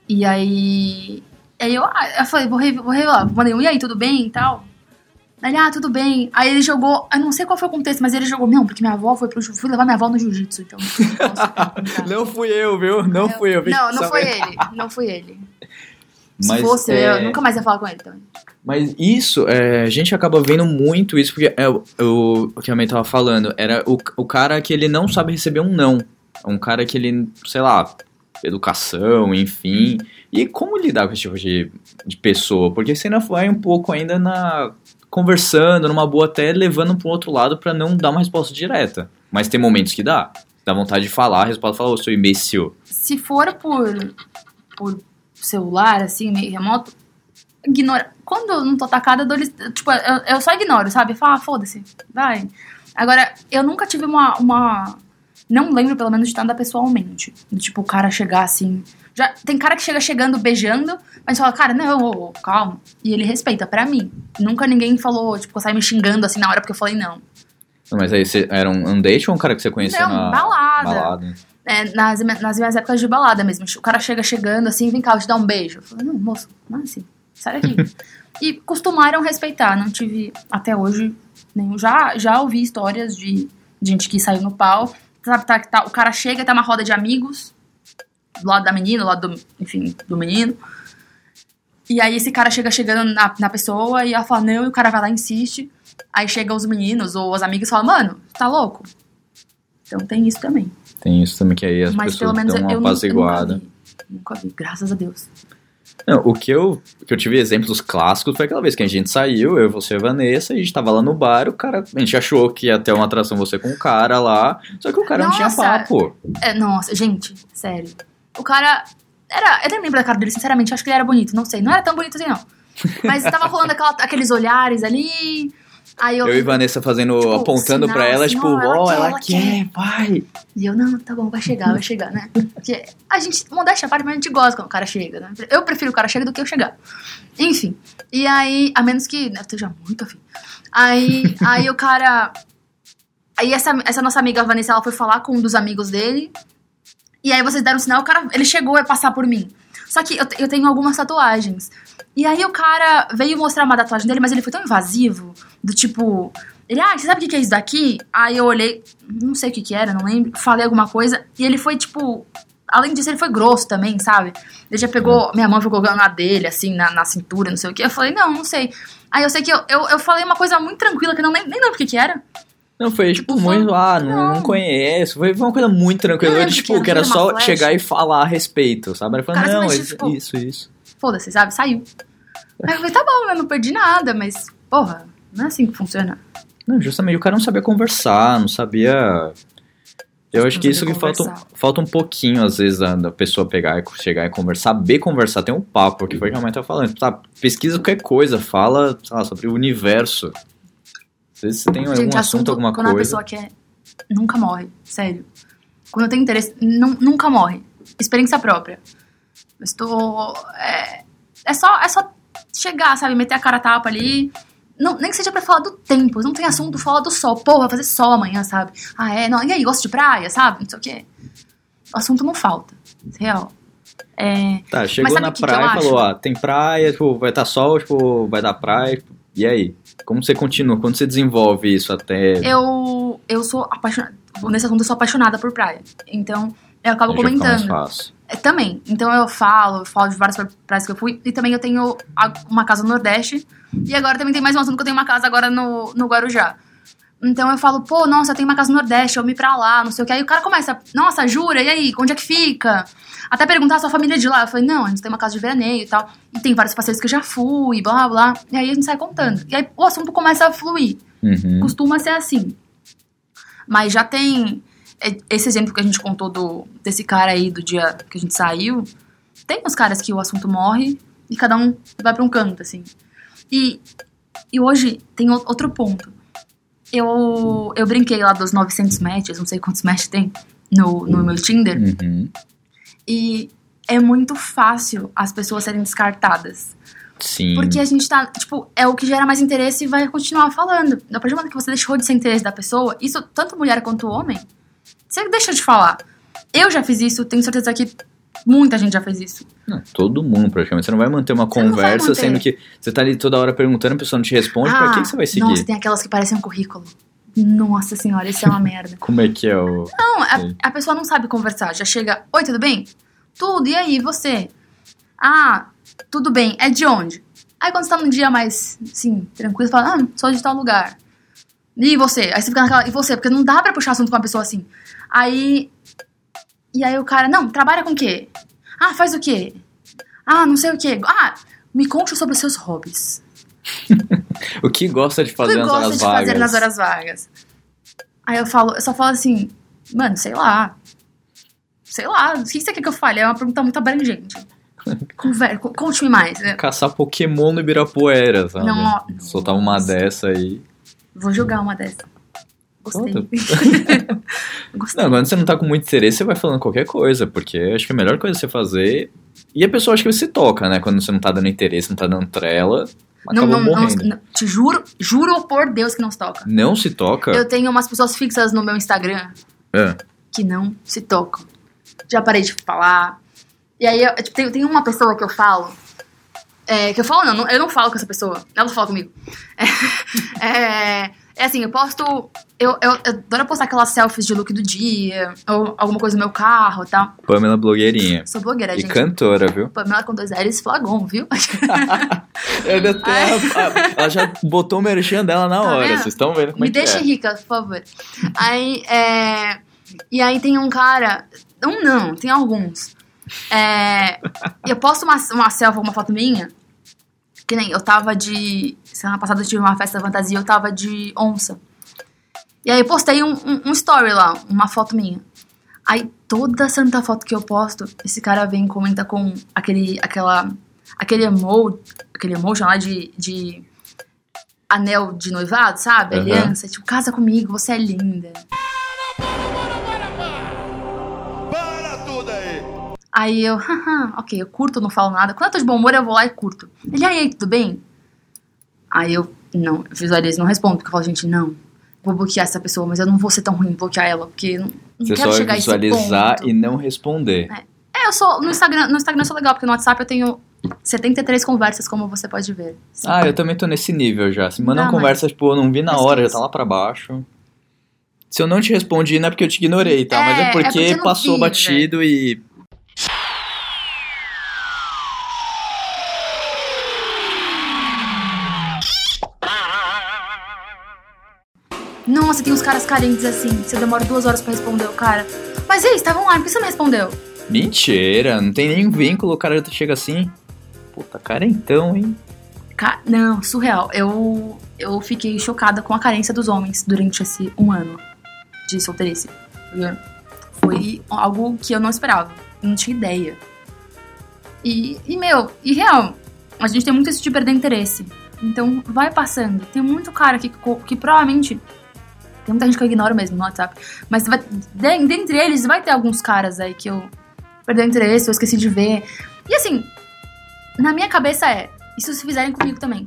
E aí. Aí eu, ah, eu falei, vou, vou revelar. Mandei um, e aí, tudo bem e tal? Ele, ah, tudo bem. Aí ele jogou, eu não sei qual foi o contexto, mas ele jogou, não, porque minha avó foi pro jiu- fui levar minha avó no jiu-jitsu, então. não fui eu, viu? Não fui eu. Não, não foi ele. Não foi ele. Mas, Se fosse, é, eu nunca mais ia falar com ele também. Mas isso, é, a gente acaba vendo muito isso, porque é, o- o, o que a mãe tava falando, era o, o cara que ele não sabe receber um não. Um cara que ele, sei lá, educação, enfim. E como lidar com esse tipo de, de pessoa? Porque você ainda vai um pouco ainda na. Conversando, numa boa até levando para um outro lado pra não dar uma resposta direta. Mas tem momentos que dá. Dá vontade de falar, a resposta fala, ô, seu imbecil. Se for por, por celular, assim, meio remoto, ignora. Quando eu não tô atacada, eu dou Tipo, eu, eu só ignoro, sabe? Falo, ah, foda-se, vai. Agora, eu nunca tive uma, uma. Não lembro, pelo menos, de nada pessoalmente. Tipo, o cara chegar assim. Já, tem cara que chega chegando, beijando, mas fala, cara, não, ô, ô, calma. E ele respeita, pra mim. Nunca ninguém falou, tipo, sai me xingando assim na hora porque eu falei não. Mas aí você era um, um date ou um cara que você conheceu Não, na balada. balada? É, nas, nas minhas épocas de balada mesmo. O cara chega chegando assim, vem cá, eu te dar um beijo. Eu falei, não, moço, não é assim, sai daqui. e costumaram respeitar, não tive até hoje nenhum. Já, já ouvi histórias de gente que saiu no pau. Sabe, tá, tá, o cara chega, tá uma roda de amigos, do lado da menina, do lado do, enfim, do menino. E aí esse cara chega chegando na, na pessoa e ela fala, não, e o cara vai lá e insiste. Aí chegam os meninos ou os amigos e falam, mano, tá louco? Então tem isso também. Tem isso também que aí as Mas pelo pessoas menos dão uma apaziguada. nunca vi. Nunca vi, graças a Deus. Não, o que eu, que eu tive exemplos clássicos foi aquela vez que a gente saiu, eu, você e a Vanessa, e a gente tava lá no bar, o cara, a gente achou que ia ter uma atração você com o cara lá, só que o cara não tinha Nossa! papo. É, nossa, gente, sério. O cara. Era, eu nem lembro da cara dele, sinceramente, acho que ele era bonito, não sei. Não era tão bonito assim, não. Mas tava rolando aquela- aqueles olhares ali. Aí eu, Eu e Vanessa fazendo, Tipo, apontando pra ela, assim, tipo, ó, ela ó, quer, ela, quer, vai. E eu, não, tá bom, vai chegar, vai chegar, né? Porque a gente, modéstia à parte, mas a gente gosta quando o cara chega, né? Eu prefiro o cara chegar do que eu chegar. Enfim. E aí, a menos que né, eu esteja muito afim. Aí, aí o cara. Aí essa, essa nossa amiga Vanessa, ela foi falar com um dos amigos dele. E aí vocês deram um sinal, o cara, ele chegou a passar por mim. Só que eu, eu tenho algumas tatuagens. E aí o cara veio mostrar uma tatuagem dele, mas ele foi tão invasivo, do tipo... Ele, ah, você sabe o que é isso daqui? Aí eu olhei, não sei o que que era, não lembro. Falei alguma coisa, e ele foi, tipo... Além disso, ele foi grosso também, sabe? Ele já pegou, minha mão ficou na dele, assim, na, na cintura, não sei o que. Eu falei, não, não sei. Aí eu sei que eu, eu, eu falei uma coisa muito tranquila, que eu não, nem, nem lembro o que que era. Não, foi tipo, Tipo, muito, ah, não, não conheço. Foi, uma coisa muito tranquila. Lembro tipo, que era só chegar e falar a respeito, sabe? Ele falou, Cara, não, isso, tipo, isso, isso. Foda-se, sabe? Saiu. Aí eu falei, tá bom, eu não perdi nada, mas, porra, não é assim que funciona. Não, justamente, o cara não sabia conversar, não sabia. Eu acho que isso que falta, falta um pouquinho, às vezes, da, da pessoa pegar e chegar e conversar, saber conversar, tem um papo, que foi o que a mãe tá falando. Tá, pesquisa qualquer coisa, fala, sei lá, sobre o universo. Vezes você tem algum Gente, assunto, alguma quando a coisa. pessoa quer, nunca morre, sério. Quando eu tenho interesse, nu- nunca morre. Experiência própria. Eu estou. É, é, só, é só chegar, sabe? Meter a cara a tapa ali. Não, nem que seja pra falar do tempo. Não tem assunto, fala do sol. Pô, vai fazer sol amanhã, sabe? Ah, é? Não, e aí, gosta de praia, sabe? Não sei o quê. O assunto não falta. Real. É, Tá, chegou na praia e falou, ah, tem praia, tipo, vai estar sol, tipo, vai dar praia, tipo, e aí? Como você continua? Quando você desenvolve isso até... eu, eu sou apaixonada. Nesse assunto, eu sou apaixonada por praia. Então, eu acabo fica mais comentando. fácil. É, também. Então eu falo, eu falo de várias pra- praias que eu fui. E também eu tenho uma casa no Nordeste. E agora também tem mais um assunto que eu tenho uma casa agora no, no Guarujá. Então eu falo, pô, nossa, tenho uma casa no Nordeste, eu me pra lá, não sei o que. Aí o cara começa, nossa, jura? E aí, onde é que fica? Até perguntar a sua família é de lá. Eu falei, não, a gente tem uma casa de veraneio e tal. E tem vários passeios que eu já fui, blá, blá. E aí a gente sai contando. E aí o assunto começa a fluir. Uhum. Costuma ser assim. Mas já tem. é, Esse exemplo que a gente contou do, desse cara aí do dia que a gente saiu. Tem uns caras que o assunto morre e cada um vai pra um canto, assim. E, e hoje tem outro ponto. Eu, eu brinquei lá dos 900 matches, não sei quantos matches tem no, no meu Tinder. Uhum. E é muito fácil as pessoas serem descartadas. Sim. Porque a gente tá, tipo, é o que gera mais interesse e vai continuar falando. A partir do momento que você deixou de ser interesse da pessoa, isso, tanto mulher quanto homem, você deixa de falar. Eu já fiz isso, tenho certeza que muita gente já fez isso. Não, todo mundo, praticamente. Você não vai manter uma Você conversa manter. sendo que você tá ali toda hora perguntando, a pessoa não te responde, pra que, que você vai seguir? Ah, Nossa, tem aquelas que parecem um currículo. Nossa senhora, isso é uma merda. Como é que é o. Não, a, a pessoa não sabe conversar. Já chega, oi, tudo bem? Tudo, e aí, você? Ah, tudo bem, é de onde? Aí quando você tá num dia mais, assim, tranquilo, você fala, ah, sou de tal lugar. E você? Aí você fica naquela, e você? Porque não dá pra puxar assunto com uma pessoa assim. Aí, e aí o cara, não, trabalha com o quê? Ah, faz o quê? Ah, não sei o quê. Ah, me conte sobre os seus hobbies. O que gosta de fazer que nas gosta horas de vagas? fazer nas horas vagas? Aí eu falo, eu só falo assim, mano, sei lá. Sei lá, o que você quer que eu fale? É uma pergunta muito abrangente. Conver co- Conte-me mais. né? Caçar Pokémon no Ibirapuera, sabe? Não, Soltar uma dessa aí. Vou jogar uma dessa. Gostei. Não, quando você não tá com muito interesse, você vai falando qualquer coisa, porque acho que a melhor coisa você fazer. E a pessoa acha que você toca, né? Quando você não tá dando interesse, não tá dando trela, Não, não, não, morrendo. não- te juro, juro por Deus que não se toca. Não se toca? Eu tenho umas pessoas fixas no meu Instagram É. que não se tocam. Já parei de falar. E aí, eu, tipo, tem, tem uma pessoa que eu falo. é, que eu falo, não, não, eu não falo com essa pessoa. Ela fala comigo. É, é, é assim, eu posto. Eu, eu, eu adoro postar aquelas selfies de look do dia, ou alguma coisa no meu carro e tal. Pamela blogueirinha. Sou blogueira, E gente. cantora, viu? Pamela com dois L's flagon, viu? Tenho- ela, ela já botou o merchan dela na Tá hora, vendo? vocês estão vendo como Me é que deixe é. rica, por favor. Aí, é... E aí tem um cara... Um não, tem alguns. É... Eu posto uma, uma selfie, uma foto minha, que nem eu tava de... Semana passada eu tive uma festa fantasia, eu tava de onça. E aí eu postei um, um, um story lá, uma foto minha. Aí toda santa foto que eu posto, esse cara vem e comenta com aquele, aquela, aquele emoji, aquele emoji lá de, de anel de noivado, sabe? Aham. Aliança, tipo, casa comigo, você é linda. Aí! Eu, haha, ok, eu curto, não falo nada. Quando eu tô de bom humor, eu vou lá e curto. Ele, aí, tudo bem? Aí eu, não, visualizo, não respondo, porque eu falo, gente, não, vou bloquear essa pessoa, mas eu não vou ser tão ruim em bloquear ela, porque não, não Você quero só chegar vai a esse visualizar ponto. e não responder. É, eu sou, no Instagram, no Instagram eu sou legal, porque no WhatsApp eu tenho 73 conversas, como você pode ver. Ah, eu também tô nesse nível já. Se mandam Não, conversa, tipo, eu não vi na hora, já tá lá pra baixo. Se eu não te respondi, não é porque eu te ignorei, tá? Mas É, é é porque, porque eu não passou vi, batido e. Nossa, tem uns caras carentes assim, você demora duas horas pra responder o cara. Mas e aí, estavam lá, por que você não respondeu? Mentira, não tem nenhum vínculo, o cara chega assim. Puta, carentão, hein? Ca- Não, surreal. Eu, eu fiquei chocada com a carência dos homens durante esse um ano de solteirice. Foi algo que eu não esperava. Eu não tinha ideia. E, e, meu, e real, a gente tem muito isso de perder interesse. Então, vai passando. Tem muito cara que, que provavelmente. Tem muita gente que eu ignoro mesmo no WhatsApp. Mas vai, de- dentre eles, vai ter alguns caras aí que eu perdi o interesse, eu esqueci de ver. E assim, na minha cabeça é, isso se fizerem comigo também.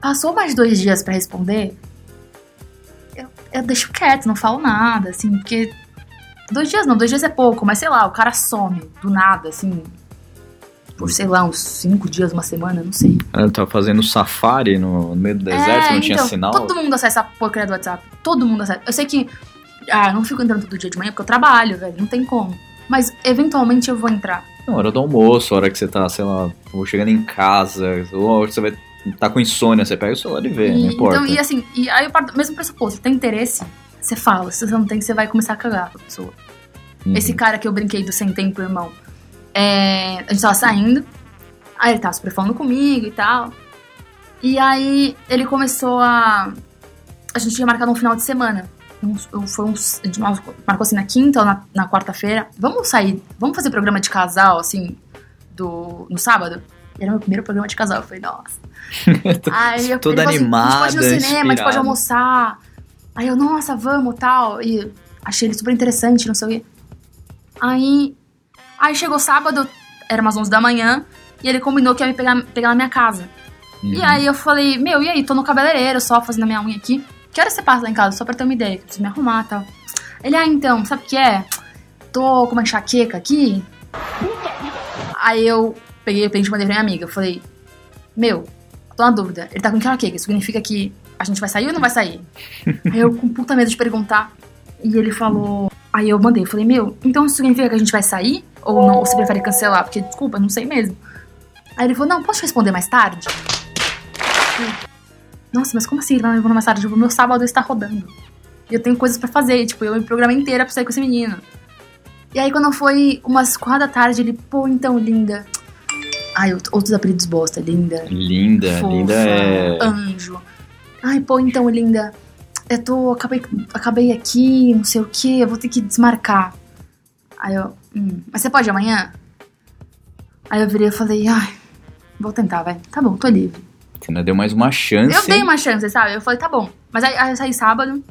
Passou mais dois dias pra responder, eu, eu deixo quieto, não falo nada, assim, porque. Dois dias não, dois dias é pouco, mas sei lá, o cara some do nada, assim. Por, sei lá, uns cinco dias, uma semana, não sei. Ela tava fazendo safari no, meio do deserto, não tinha então, sinal. Todo mundo acessa a porcaria do WhatsApp. Todo mundo acessa. Eu sei que. Ah, não fico entrando todo dia de manhã porque eu trabalho, velho. Não tem como. Mas eventualmente eu vou entrar. Não, hora do almoço, hora que você tá, sei lá, ou chegando em casa, ou a hora que você vai tá com insônia, você pega o celular e vê, E- não importa. Então, e assim, e aí eu parto mesmo pressuposto. Tem interesse? Você fala. Se você não tem, você vai começar a cagar pra pessoa. Uhum. Esse cara que eu brinquei do sem tempo, irmão. É, a gente tava saindo. Aí ele tava super falando comigo e tal. E aí ele começou a. A gente tinha marcado um final de semana. Uns- Foi uns. A gente marcou assim na quinta ou na, na quarta-feira. Vamos sair, vamos fazer programa de casal, assim, do, no sábado? Era meu primeiro programa de casal. Eu falei, nossa. Aí eu, Toda falou assim, a gente pode ir no animada, cinema, a gente pode almoçar. Aí eu, nossa, vamos, tal. E achei ele super interessante, não sei o quê. Aí, aí chegou sábado, era umas 11 da manhã, e ele combinou que ia me pegar, pegar na minha casa. Uhum. E aí eu falei, meu, e aí, tô no cabeleireiro só fazendo a minha unha aqui. Que hora você passa lá em casa? Só pra ter uma ideia, que eu preciso me arrumar e tal. Ele, ah, então, sabe o que é? Tô com uma enxaqueca aqui. Aí eu peguei o pente e mandei pra minha amiga. Eu falei, meu, tô na dúvida. Ele tá com enxaqueca, isso significa que a gente vai sair ou não vai sair? aí eu com puta medo de perguntar. E ele falou. Aí eu mandei, eu falei, meu, então isso significa que a gente vai sair? Ou não? Ou você prefere cancelar? Porque, desculpa, não sei mesmo. Aí ele falou, não, posso te responder mais tarde? Eu, Nossa, mas como assim ele vai me responder mais tarde? Tipo, meu sábado está rodando. E eu tenho coisas pra fazer, tipo, eu me programei inteira pra sair com esse menino. E aí quando foi umas quatro da tarde, ele, pô, então, linda. Ai, out- outros apelidos bosta, linda. Linda, fofa, linda é. Anjo. Ai, pô, então, linda. Eu tô. Acabei, acabei aqui, não sei o que, eu vou ter que desmarcar. Aí eu. Hum, mas você pode amanhã? Aí eu virei e falei, ai, vou tentar, vai. Tá bom, tô livre. Você ainda deu mais uma chance. Eu dei uma chance, sabe? Eu falei, tá bom. Mas aí, aí eu saí sábado.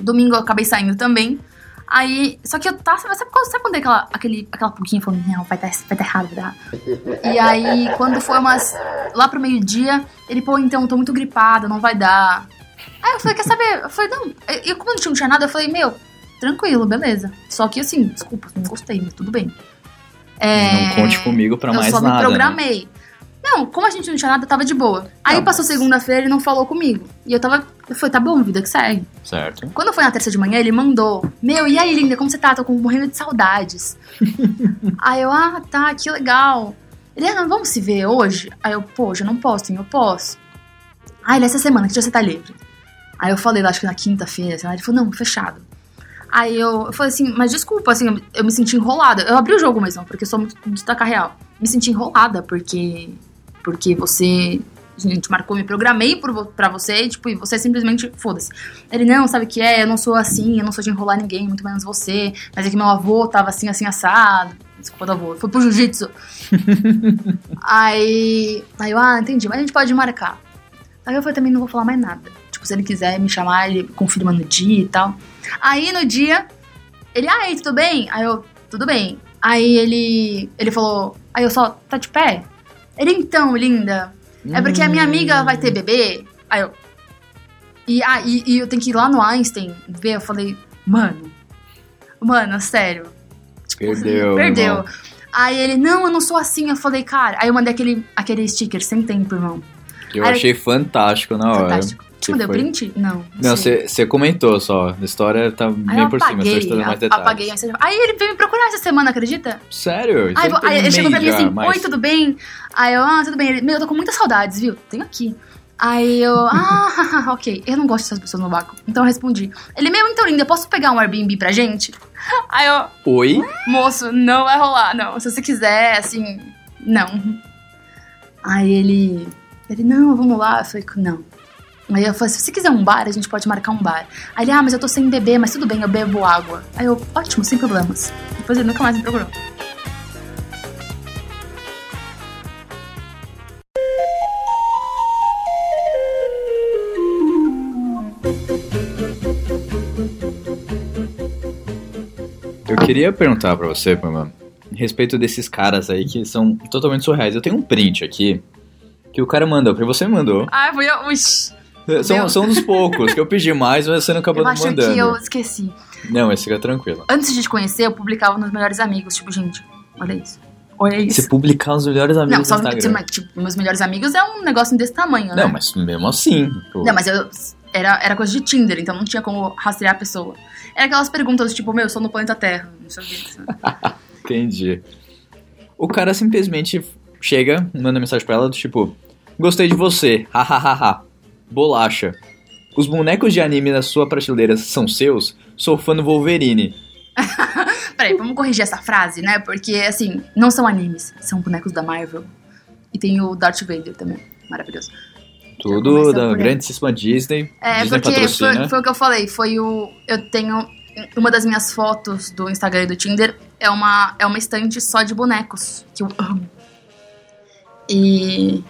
Domingo eu acabei saindo também. Aí, só que eu tava, sabe, sabe quando, sabe quando tem aquela, aquele, aquela pulguinha falando, não, vai dar, vai dar errado, vai dar. E aí, quando foi umas, lá pro meio-dia, ele, pô, então, tô muito gripada, não vai dar. Aí eu falei, quer saber? Eu falei, não, eu, como não tinha nada, eu falei, meu, tranquilo, beleza. Só que assim, desculpa, não gostei, mas tudo bem. É, Não conte comigo pra eu mais só nada. me né? programei. Não, como a gente não tinha nada, tava de boa. Aí Não, passou segunda-feira, ele não falou comigo. E eu tava. Eu falei, tá bom, vida que segue. Certo. Quando foi na terça de manhã, ele mandou: Meu, e aí, linda, como você tá? Tô com- morrendo de saudades. aí eu, ah, tá, que legal. Ele, ah, não, vamos se ver hoje? Aí eu, pô, hoje eu não posso, hein? Eu posso. Ah, ele, essa semana, que dia você tá livre? Aí eu falei, acho que na quinta-feira, sei lá, ele falou, não, fechado. Aí eu, eu falei assim, mas desculpa, assim, eu, eu me senti enrolada. Eu abri o jogo mesmo, porque eu sou muito de tacar real. Me senti enrolada, porque. Porque você. A gente marcou, me programei por, pra você, e, tipo, e você simplesmente, foda-se. Ele, não, sabe o que é? Eu não sou assim, eu não sou de enrolar ninguém, muito menos você. Mas é que meu avô tava assim, assim, assado. Desculpa do avô, foi pro jiu-jitsu. aí. Aí eu, ah, entendi, mas a gente pode marcar. Aí eu falei, também não vou falar mais nada. Tipo, se ele quiser me chamar, ele confirma no dia e tal. Aí no dia, ele, aí, tudo bem? Aí eu, tudo bem. Aí ele, ele falou, aí eu só, tá de pé? Ele, então, linda, é porque a minha amiga vai ter bebê. Aí eu, e, ah, e, e eu tenho que ir lá no Einstein ver. Eu falei, mano, mano, sério. Tipo, Perdeu, Perdeu. irmão. Aí ele, não, eu não sou assim. Eu falei, cara. Aí eu mandei aquele, aquele sticker sem tempo, irmão. Que eu Aí- achei fantástico na hora. Fantástico. que Você mandou foi- print? Não. Não, você comentou só. A história tá Aí bem por cima, apaguei, estou dando mais detalhes. apaguei. a. Aí ele veio me procurar essa semana, acredita? Sério? Isso Aí, aí ele chegou pra mim assim, mas- oi, tudo bem? Aí eu, ah, tudo bem. Ele, meu, eu tô com muitas saudades, viu? Tenho aqui. Aí eu, ah, ok. Eu não gosto dessas pessoas no vácuo. Então eu respondi. Ele, meu, então, linda, posso pegar um Airbnb pra gente? Aí eu, Oi? moço, não vai rolar, não. Se você quiser, assim, não. Aí ele, ele, não, vamos lá. Eu falei, não. Aí eu falei, se você quiser um bar, a gente pode marcar um bar. Aí ele, ah, mas eu tô sem beber, mas tudo bem, eu bebo água. Aí eu, ótimo, sem problemas. Depois ele nunca mais me procurou. Eu queria perguntar pra você, Pama, a respeito desses caras aí que são totalmente surreais. Eu tenho um print aqui que o cara mandou, porque você mandou. Ah, fui eu, ixi. São, Deus. são dos poucos que eu pedi mais, mas você não acabou Eu acho mandando. que eu esqueci. Não, mas fica tranquilo. Antes de te conhecer, eu publicava nos melhores amigos. Tipo, gente, olha isso. Olha isso. Você publicar os melhores amigos Não, só no Instagram. tipo, meus melhores amigos é um negócio desse tamanho, né? Não, mas mesmo assim. pô. Não, mas eu. Era, era coisa de Tinder, então não tinha como rastrear a pessoa. Era aquelas perguntas, tipo, meu, eu sou no planeta Terra. Não sei o que. Entendi. O cara simplesmente chega, manda mensagem pra ela do tipo: Gostei de você, hahaha. Bolacha. Os bonecos de anime na sua prateleira são seus? Sou fã do Wolverine. Peraí, vamos corrigir essa frase, né? Porque, assim, não são animes, são bonecos da Marvel. E tem o Darth Vader também. Maravilhoso. Tudo começou da aí. grandíssima Disney. É, Disney porque foi, foi o que eu falei. Foi o. Eu tenho. Uma das minhas fotos do Instagram e do Tinder é uma, é uma estante só de bonecos, que eu amo. E.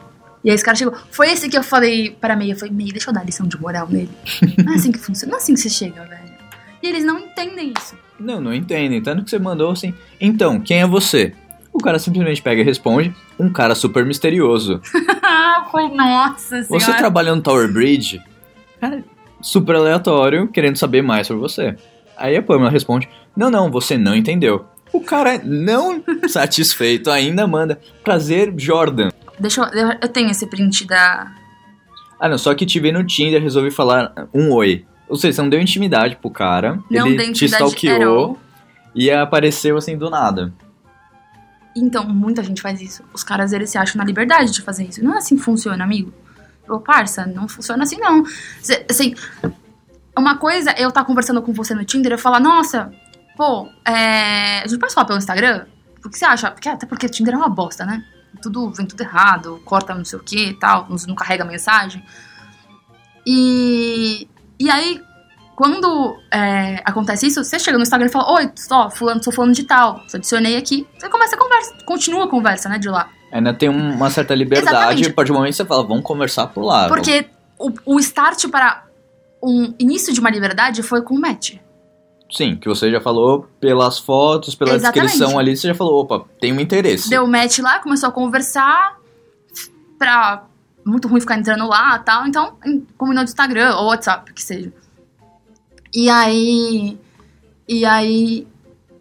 E aí esse cara chegou. Foi esse que eu falei pra Meia. Eu falei, Meia, deixa eu dar lição de moral nele. Não é assim que funciona. Não é assim que você chega, velho. E eles não entendem isso. Não, não entendem. Tanto que você mandou assim. Então, quem é você? O cara simplesmente pega e responde: Um cara super misterioso. Ah, foi, nossa senhora. Você trabalha no Tower Bridge? Cara, super aleatório, querendo saber mais sobre você. Aí a Pamela responde: Não, não, você não entendeu. O cara, não satisfeito, ainda manda: Prazer, Jordan. Deixa eu, eu. tenho esse print da. Ah, não, só que te vi no Tinder, resolvi falar um oi. Ou seja, você não deu intimidade pro cara, Não ele dei te intimidade, stalkeou e apareceu assim do nada. Então, muita gente faz isso. Os caras, eles se acham na liberdade de fazer isso. Não é assim que funciona, amigo. Ô, parça, não funciona assim, não. Cê- assim, uma coisa eu estar conversando com você no Tinder e eu falar, nossa, pô, é, a gente pode falar pelo Instagram? O que você acha? Porque, até porque o Tinder é uma bosta, né? Tudo, vem tudo errado, corta não sei o que e tal, não, carrega mensagem. E, e aí, quando é, acontece isso, você chega no Instagram e fala, oi, só, fulano, sou fulano de tal, te adicionei aqui. Você começa a conversa, continua a conversa, né, de lá. Ainda tem um- uma certa liberdade, Exatamente. a partir do momento que você fala, vamos conversar por lá. Porque o, o start para um início de uma liberdade foi com o match. Sim, que você já falou pelas fotos, pela Exatamente. descrição ali, você já falou, opa, tem um interesse. Deu match lá, começou a conversar pra muito ruim ficar entrando lá e tal. Então, combinou de Instagram ou WhatsApp, que seja. E aí. E aí.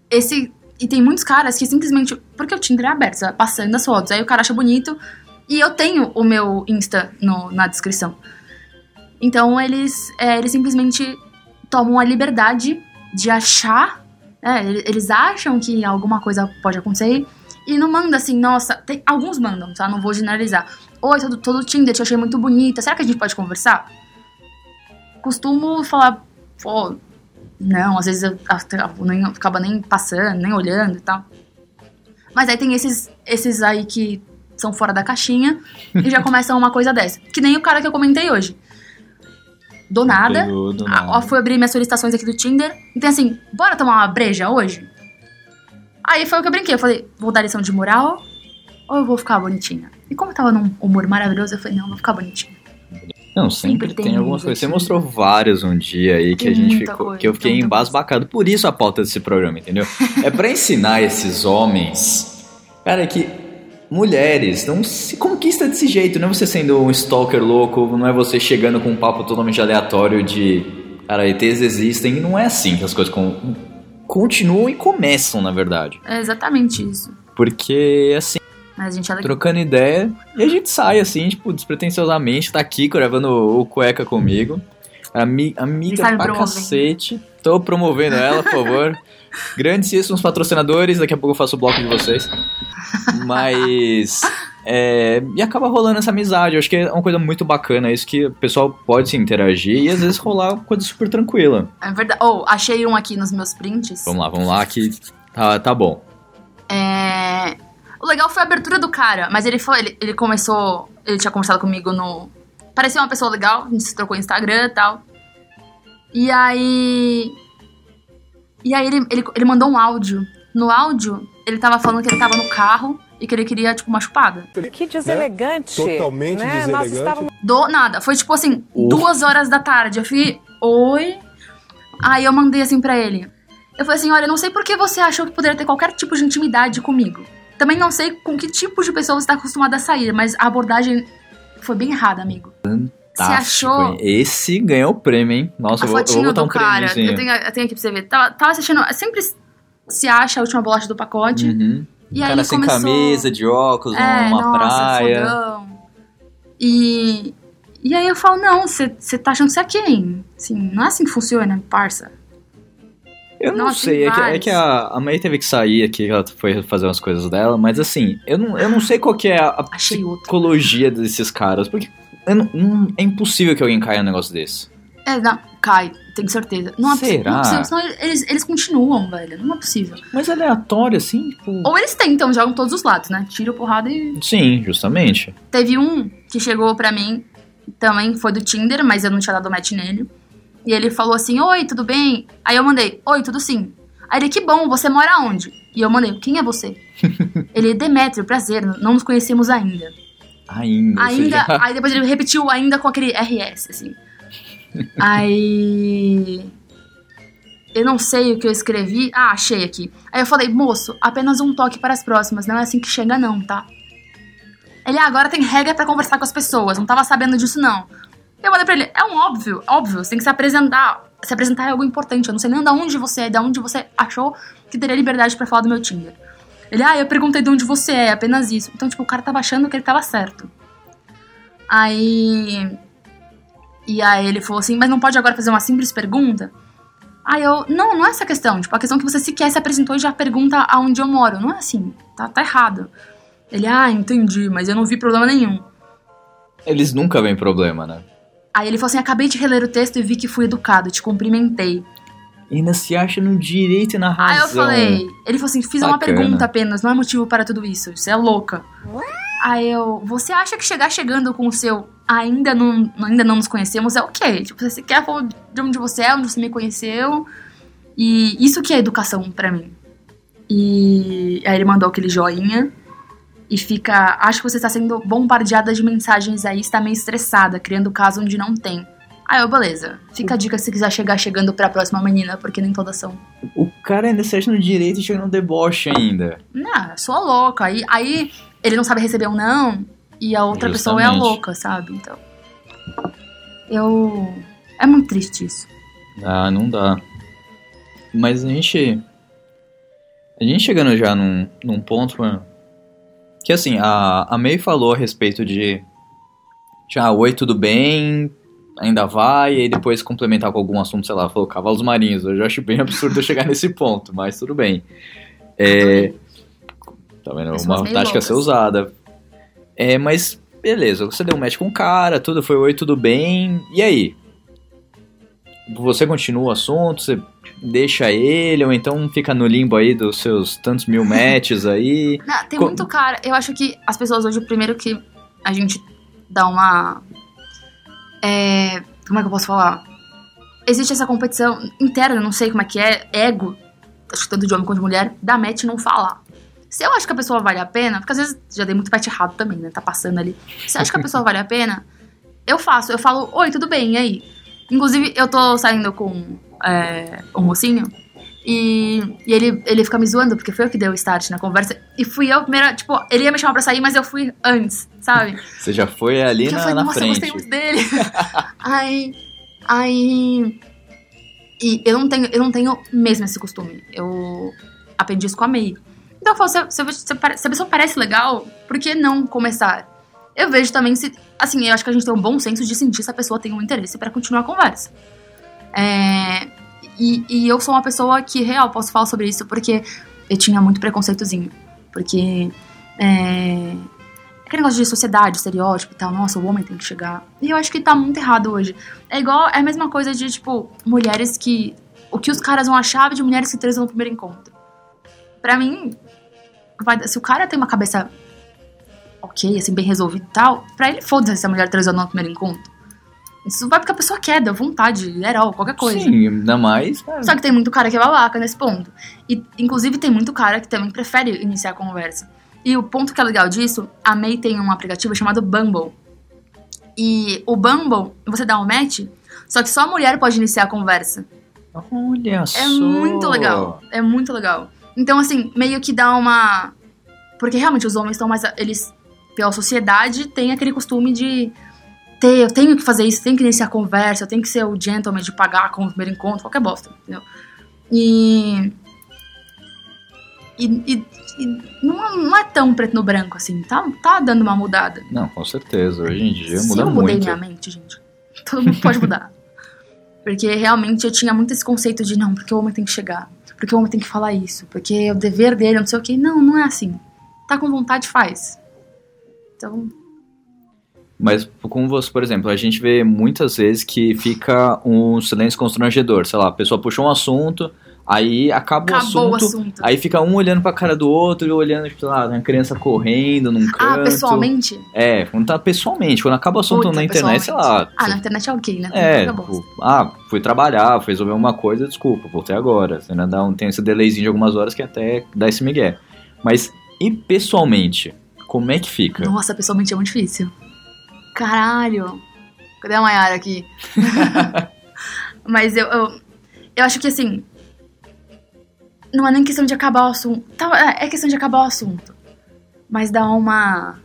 Esse. E tem muitos caras que simplesmente. Porque o Tinder é aberto, você vai passando as fotos. Aí o cara acha bonito. E eu tenho o meu Insta no- na descrição. Então eles, é, eles simplesmente tomam a liberdade de achar. né, ele- eles acham que alguma coisa pode acontecer. E não manda assim, nossa. tem- alguns mandam, tá? Não vou generalizar. Oi, todo, todo Tinder, te achei muito bonita. Será que a gente pode conversar? Costumo falar, pô, não, às vezes eu acabo nem, acaba nem passando, nem olhando e tal. Mas aí tem esses, esses aí que são fora da caixinha e já começam uma coisa dessa. Que nem o cara que eu comentei hoje. Do nada. Pegou do Ah, nada. ó, fui abrir minhas solicitações aqui do Tinder. Então, assim, bora tomar uma breja hoje? Aí foi o que eu brinquei. Eu falei, vou dar lição de moral ou eu vou ficar bonitinha? E como eu tava num humor maravilhoso, eu falei, não, vou ficar bonitinha. Não, sempre, Sempre tem, tem algumas uns coisas. Você mostrou vários um dia aí que Tem a gente ficou, coisa, que eu fiquei embasbacado. Por isso a pauta desse programa, entendeu? É pra ensinar esses homens, cara, que mulheres não se conquista desse jeito. Não é você sendo um stalker louco, não é você chegando com um papo totalmente aleatório de, cara, ETs existem. Não é assim que as coisas con- continuam e começam, na verdade. É exatamente isso. Porque, assim, Mas a gente legal. trocando ideia. E a gente sai assim, tipo, despretensiosamente, tá aqui gravando o cueca comigo. Ami amiga pra promovendo. cacete. Tô promovendo ela, por favor. Grandíssimos patrocinadores, daqui a pouco eu faço o bloco de vocês. Mas. é, e acaba rolando essa amizade. Eu acho que é uma coisa muito bacana isso que o pessoal pode se interagir e às vezes rolar uma coisa super tranquila. É verdade. Oh, achei um aqui nos meus prints. Vamos lá, vamos lá, que tá, tá bom. É... O legal foi a abertura do cara, mas ele foi, ele, ele começou, ele tinha conversado comigo no, parecia uma pessoa legal, a gente se trocou Instagram e tal. E aí, e aí ele, ele, ele mandou um áudio. No áudio, ele tava falando que ele tava no carro e que ele queria tipo uma chupada. Que deselegante. Totalmente né? Nós deselegante. estávamos Do nada, foi tipo assim, Uf. duas horas da tarde. Eu fui, oi. Aí eu mandei assim pra ele. Eu falei assim: olha, eu não sei por que você achou que poderia ter qualquer tipo de intimidade comigo. Também não sei com que tipo de pessoa você tá acostumado a sair, mas a abordagem foi bem errada, amigo. Você Tático, achou? Esse ganhou o prêmio, hein? Nossa, a eu vou, eu vou botar um cara? Eu tenho, eu tenho aqui pra você ver. Tava, tava assistindo. Sempre se acha a última bolacha do pacote. Uhum. E Um aí cara sem começou... camisa, de óculos, É, numa nossa, praia. fodão. E, e aí eu falo, não, você tá achando que você é quem? Assim, não é assim que funciona, parça. Eu não sei, é que, é que a, a May teve que sair aqui, ela foi fazer umas coisas dela, mas assim, eu não, eu não sei qual que é a, a psicologia desses caras, porque não- não- é impossível que alguém caia num negócio desse. É, não, cai, tenho certeza. Não é possível, Será? não é possível, senão eles, eles continuam, velho. Não é possível. Mas aleatório, assim, tipo... Ou eles tentam, jogam todos os lados, né? Tira porrada e. Sim, justamente. Teve um que chegou pra mim, também foi do Tinder, mas eu não tinha dado match nele. E ele falou assim: Oi, tudo bem? Aí eu mandei: Oi, tudo sim. Aí ele: Que bom, você mora onde? E eu mandei: Quem é você? ele: Demétrio, prazer, não nos conhecemos ainda. Ainda, Ainda. Aí depois ele repetiu ainda com aquele RS, assim. aí. Eu não sei o que eu escrevi. Ah, achei aqui. Aí eu falei, moço, apenas um toque para as próximas. Não é assim que chega, não, tá? Ele, ah, agora tem regra pra conversar com as pessoas. Não tava sabendo disso, não. Eu mandei pra ele, é um óbvio, óbvio, você tem que se apresentar. Se apresentar é algo importante. Eu não sei nem de onde você é, de onde você achou que teria liberdade pra falar do meu Tinder. Ele, ah, eu perguntei de onde você é, apenas isso. Então, tipo, o cara tava achando que ele tava certo. Aí. E aí ele falou assim, mas não pode agora fazer uma simples pergunta? Aí eu, não, não é essa questão. Tipo, a questão é que você sequer se apresentou e já pergunta aonde eu moro. Não é assim, tá, tá errado. Ele, ah, entendi, mas eu não vi problema nenhum. Eles nunca vêm problema, né? Aí ele falou assim, acabei de reler o texto e vi que fui educado, te cumprimentei. Ainda se acha no direito e na razão. Aí eu falei, ele falou assim, fiz uma Bacana. pergunta apenas, não é motivo para tudo isso, você é louca. Aí eu, você acha que chegar chegando com o seu ainda não, ainda não nos conhecemos é o quê? Tipo, você quer falar de onde você é, onde você me conheceu. E isso que é educação pra mim. E aí ele mandou aquele joinha e fica, acho que você está sendo bombardeada de mensagens aí, está meio estressada, criando caso onde não tem. Aí eu, beleza. Fica a dica se quiser chegar chegando pra próxima menina, porque nem todas são. O cara ainda se acha no direito e chega no deboche ainda. Não, eu sou a louca. Aí, aí ele não sabe receber um não e a outra pessoa é a Justamente. louca, sabe? Então. Eu. É muito triste isso. Ah, não dá. Mas a gente. A gente chegando já num, num ponto, mano. Que assim, a, a May falou a respeito de. Já, oi, tudo bem? Ainda vai? E aí depois complementar com algum assunto, sei lá, falou cavalos marinhos. Eu já acho bem absurdo chegar nesse ponto, mas tudo bem. É. Tá vendo? Pessoas Uma tática a ser usada. É, mas beleza, você deu um match com o cara, tudo foi oi, tudo bem. E aí? Você continua o assunto, você deixa ele, ou então fica no limbo aí dos seus tantos mil matches aí. Não, tem Co- muito cara. Eu acho que as pessoas hoje, primeiro que a gente dá uma. É, como é que eu posso falar? Existe essa competição interna, não sei como é que é, ego, acho que tanto de homem quanto de mulher, da match não falar. Se eu acho que a pessoa vale a pena, porque às vezes já dei muito match errado também, né? Tá passando ali. Se eu acho que a pessoa vale a pena, eu faço, eu falo, oi, tudo bem, e aí? Inclusive, eu tô saindo com é, um mocinho e, e ele, ele fica me zoando, porque foi eu que dei o start na conversa. E fui eu primeira, tipo, ele ia me chamar pra sair, mas eu fui antes, sabe? Você já foi ali Porque eu na, falei, na nossa, eu frente. gostei muito dele. aí. Aí. E eu não tenho, eu não tenho mesmo esse costume. Eu aprendi isso com a May. Então eu falo, se, se, se, se a pessoa parece legal, por que não começar? Eu vejo também se. Assim, eu acho que a gente tem um bom senso de sentir se a pessoa tem um interesse pra continuar a conversa. É, e, e eu sou uma pessoa que, real, posso falar sobre isso porque eu tinha muito preconceitozinho. Porque. É, aquele negócio de sociedade, estereótipo e tal, nossa, o homem tem que chegar. E eu acho que tá muito errado hoje. É igual, é a mesma coisa de, tipo, mulheres que. O que os caras vão achar de mulheres que transam no primeiro encontro. Pra mim, vai- se o cara tem uma cabeça ok, assim, bem resolvida e tal, pra ele foda-se se a mulher transou no primeiro encontro. Isso vai porque a pessoa quer, dá vontade, herói, qualquer coisa. Sim, ainda mais. cara, Só que tem muito cara que é babaca nesse ponto. E, inclusive, tem muito cara que também prefere iniciar a conversa. E o ponto que é legal disso, a May tem um aplicativo chamado Bumble. E o Bumble, você dá um match, só que só a mulher pode iniciar a conversa. Olha só. É muito legal. É muito legal. Então, assim, meio que dá uma. Porque realmente os homens estão mais. Eles, pela sociedade, têm aquele costume de ter, eu tenho que fazer isso, tenho que iniciar a conversa, eu tenho que ser o gentleman de pagar com o primeiro encontro, qualquer bosta, entendeu? E. E, e- e não, não é tão preto no branco assim, tá, tá dando uma mudada. Não, com certeza. Hoje em dia Se muda eu mudei muito. minha mente, gente, todo mundo pode mudar. Porque realmente eu tinha muito esse conceito de não, porque o homem tem que chegar, porque o homem tem que falar isso, porque é o dever dele, não sei o que. Não, não é assim. Tá com vontade, faz. Então, Mas com você, por exemplo, a gente vê muitas vezes que fica um silêncio constrangedor. Sei lá, a pessoa puxou um assunto, aí acaba o acabou o assunto. assunto. Aí fica um olhando pra cara do outro e olhando, tipo, sei lá, uma criança correndo num canto. ah, pessoalmente? É, quando tá pessoalmente. Quando acaba o assunto Puta, na internet, sei lá. Ah, na internet é ok, né? É, tipo, ah, fui trabalhar, fui resolver uma coisa, desculpa, voltei agora. Ainda dá um, tem esse delayzinho de algumas horas que até dá esse migué. Mas, e pessoalmente, como é que fica? Nossa, pessoalmente é muito difícil. Caralho. Cadê a Mayara aqui? Mas eu, eu, eu acho que assim. Não é nem questão de acabar o assunto. É é questão de acabar o assunto. Mas dá uma.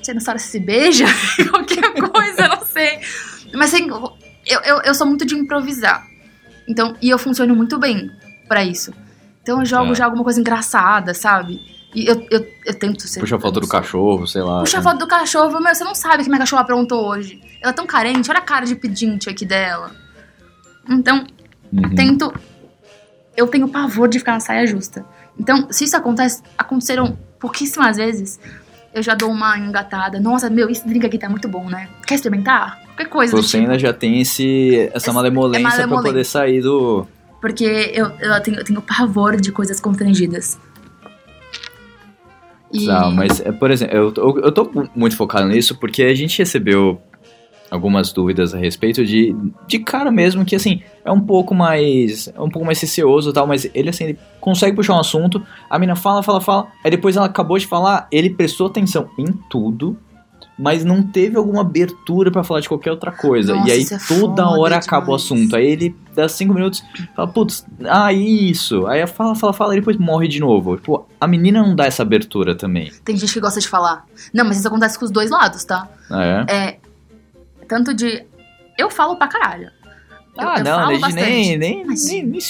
Você não sabe se se beija? Qualquer coisa, eu não sei. Mas assim, eu, eu, eu sou muito de improvisar. Então, e eu funciono muito bem pra isso. Então eu jogo É. já alguma coisa engraçada, sabe? E eu, eu, eu tento ser. Puxa a foto do cachorro, sei lá. Puxa a foto do cachorro, meu, você não sabe o que minha cachorra aprontou hoje. Ela é tão carente, olha a cara de pedinte aqui dela. Então, Uhum. tento. Eu tenho pavor de ficar na saia justa. Então, se isso acontece, aconteceram pouquíssimas vezes, eu já dou uma engatada. Nossa, meu, esse drink aqui tá muito bom, né? Quer experimentar? Qualquer coisa. Você tipo. ainda já tem esse, essa malemolência é pra malemolência. poder sair do. Porque eu, eu, tenho, eu tenho pavor de coisas constrangidas. E... Tá, mas, é, por exemplo, eu, eu, eu tô muito focado nisso porque a gente recebeu algumas dúvidas a respeito de, de cara mesmo que, assim, é um pouco mais é um pouco mais receoso e tal, mas ele, assim, ele consegue puxar um assunto, a mina fala, fala, fala, aí depois ela acabou de falar, ele prestou atenção em tudo, mas não teve alguma abertura pra falar de qualquer outra coisa. Nossa, e aí é toda hora acaba o assunto. Aí ele dá cinco minutos, fala, putz, ah, isso. Aí fala, fala, fala, e depois morre de novo. Tipo, a menina não dá essa abertura também. Tem gente que gosta de falar. Não, mas isso acontece com os dois lados, tá? É. É. Tanto de. Eu falo pra caralho. Eu- ah, eu não, falo Lady, bastante. nem, nem, Mas- nem, nem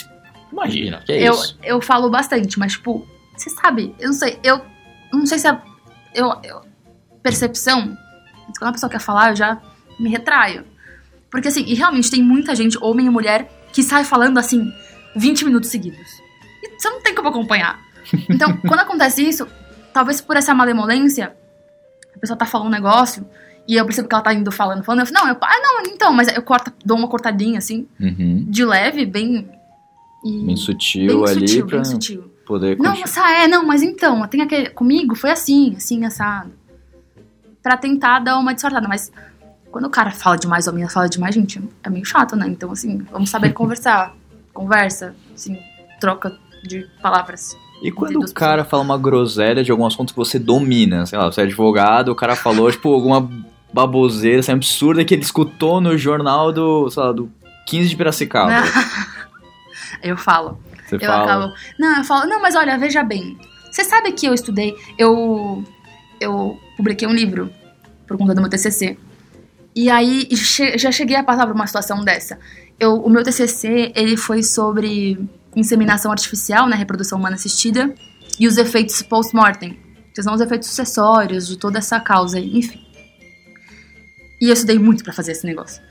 Imagina, que é eu, isso. eu falo bastante, mas, tipo, você sabe, eu não sei, eu não sei se é. Eu, eu- percepção. Quando a pessoa quer falar, eu já me retraio. Porque, assim, e realmente tem muita gente, homem e mulher, que sai falando, assim, 20 minutos seguidos. E você não tem como acompanhar. Então, quando acontece isso, talvez por essa malemolência, a pessoa tá falando um negócio. E eu percebo que ela tá indo falando, falando. Eu falo, não, eu, ah, não, então, mas eu corto, dou uma cortadinha, assim, Uhum. de leve, bem. E Bem sutil bem ali sutil, pra bem sutil. poder Não, essa é, não, mas então, tem aquele. Comigo foi assim, assim, assado. Pra tentar dar uma disfarçada, mas quando o cara fala demais ou a menina fala demais, gente, é meio chato, né? Então, assim, vamos saber conversar. Conversa, assim, troca de palavras. E quando o cara fala uma groselha de algum assunto que você domina, sei lá, você é advogado, o cara falou, tipo, alguma baboseira, assim, absurda que ele escutou no jornal do, sei lá, do 15 de Piracicaba. eu falo. Você eu fala. acabo. Não, eu falo, não, mas olha, veja bem. Você sabe que eu estudei. Eu. Eu publiquei um livro por conta do meu TCC. E aí che- já cheguei a passar por uma situação dessa. Eu, o meu TCC ele foi sobre inseminação artificial, né, reprodução humana assistida, e os efeitos post-mortem, que são os efeitos sucessórios de toda essa causa, enfim. E eu estudei muito pra fazer esse negócio.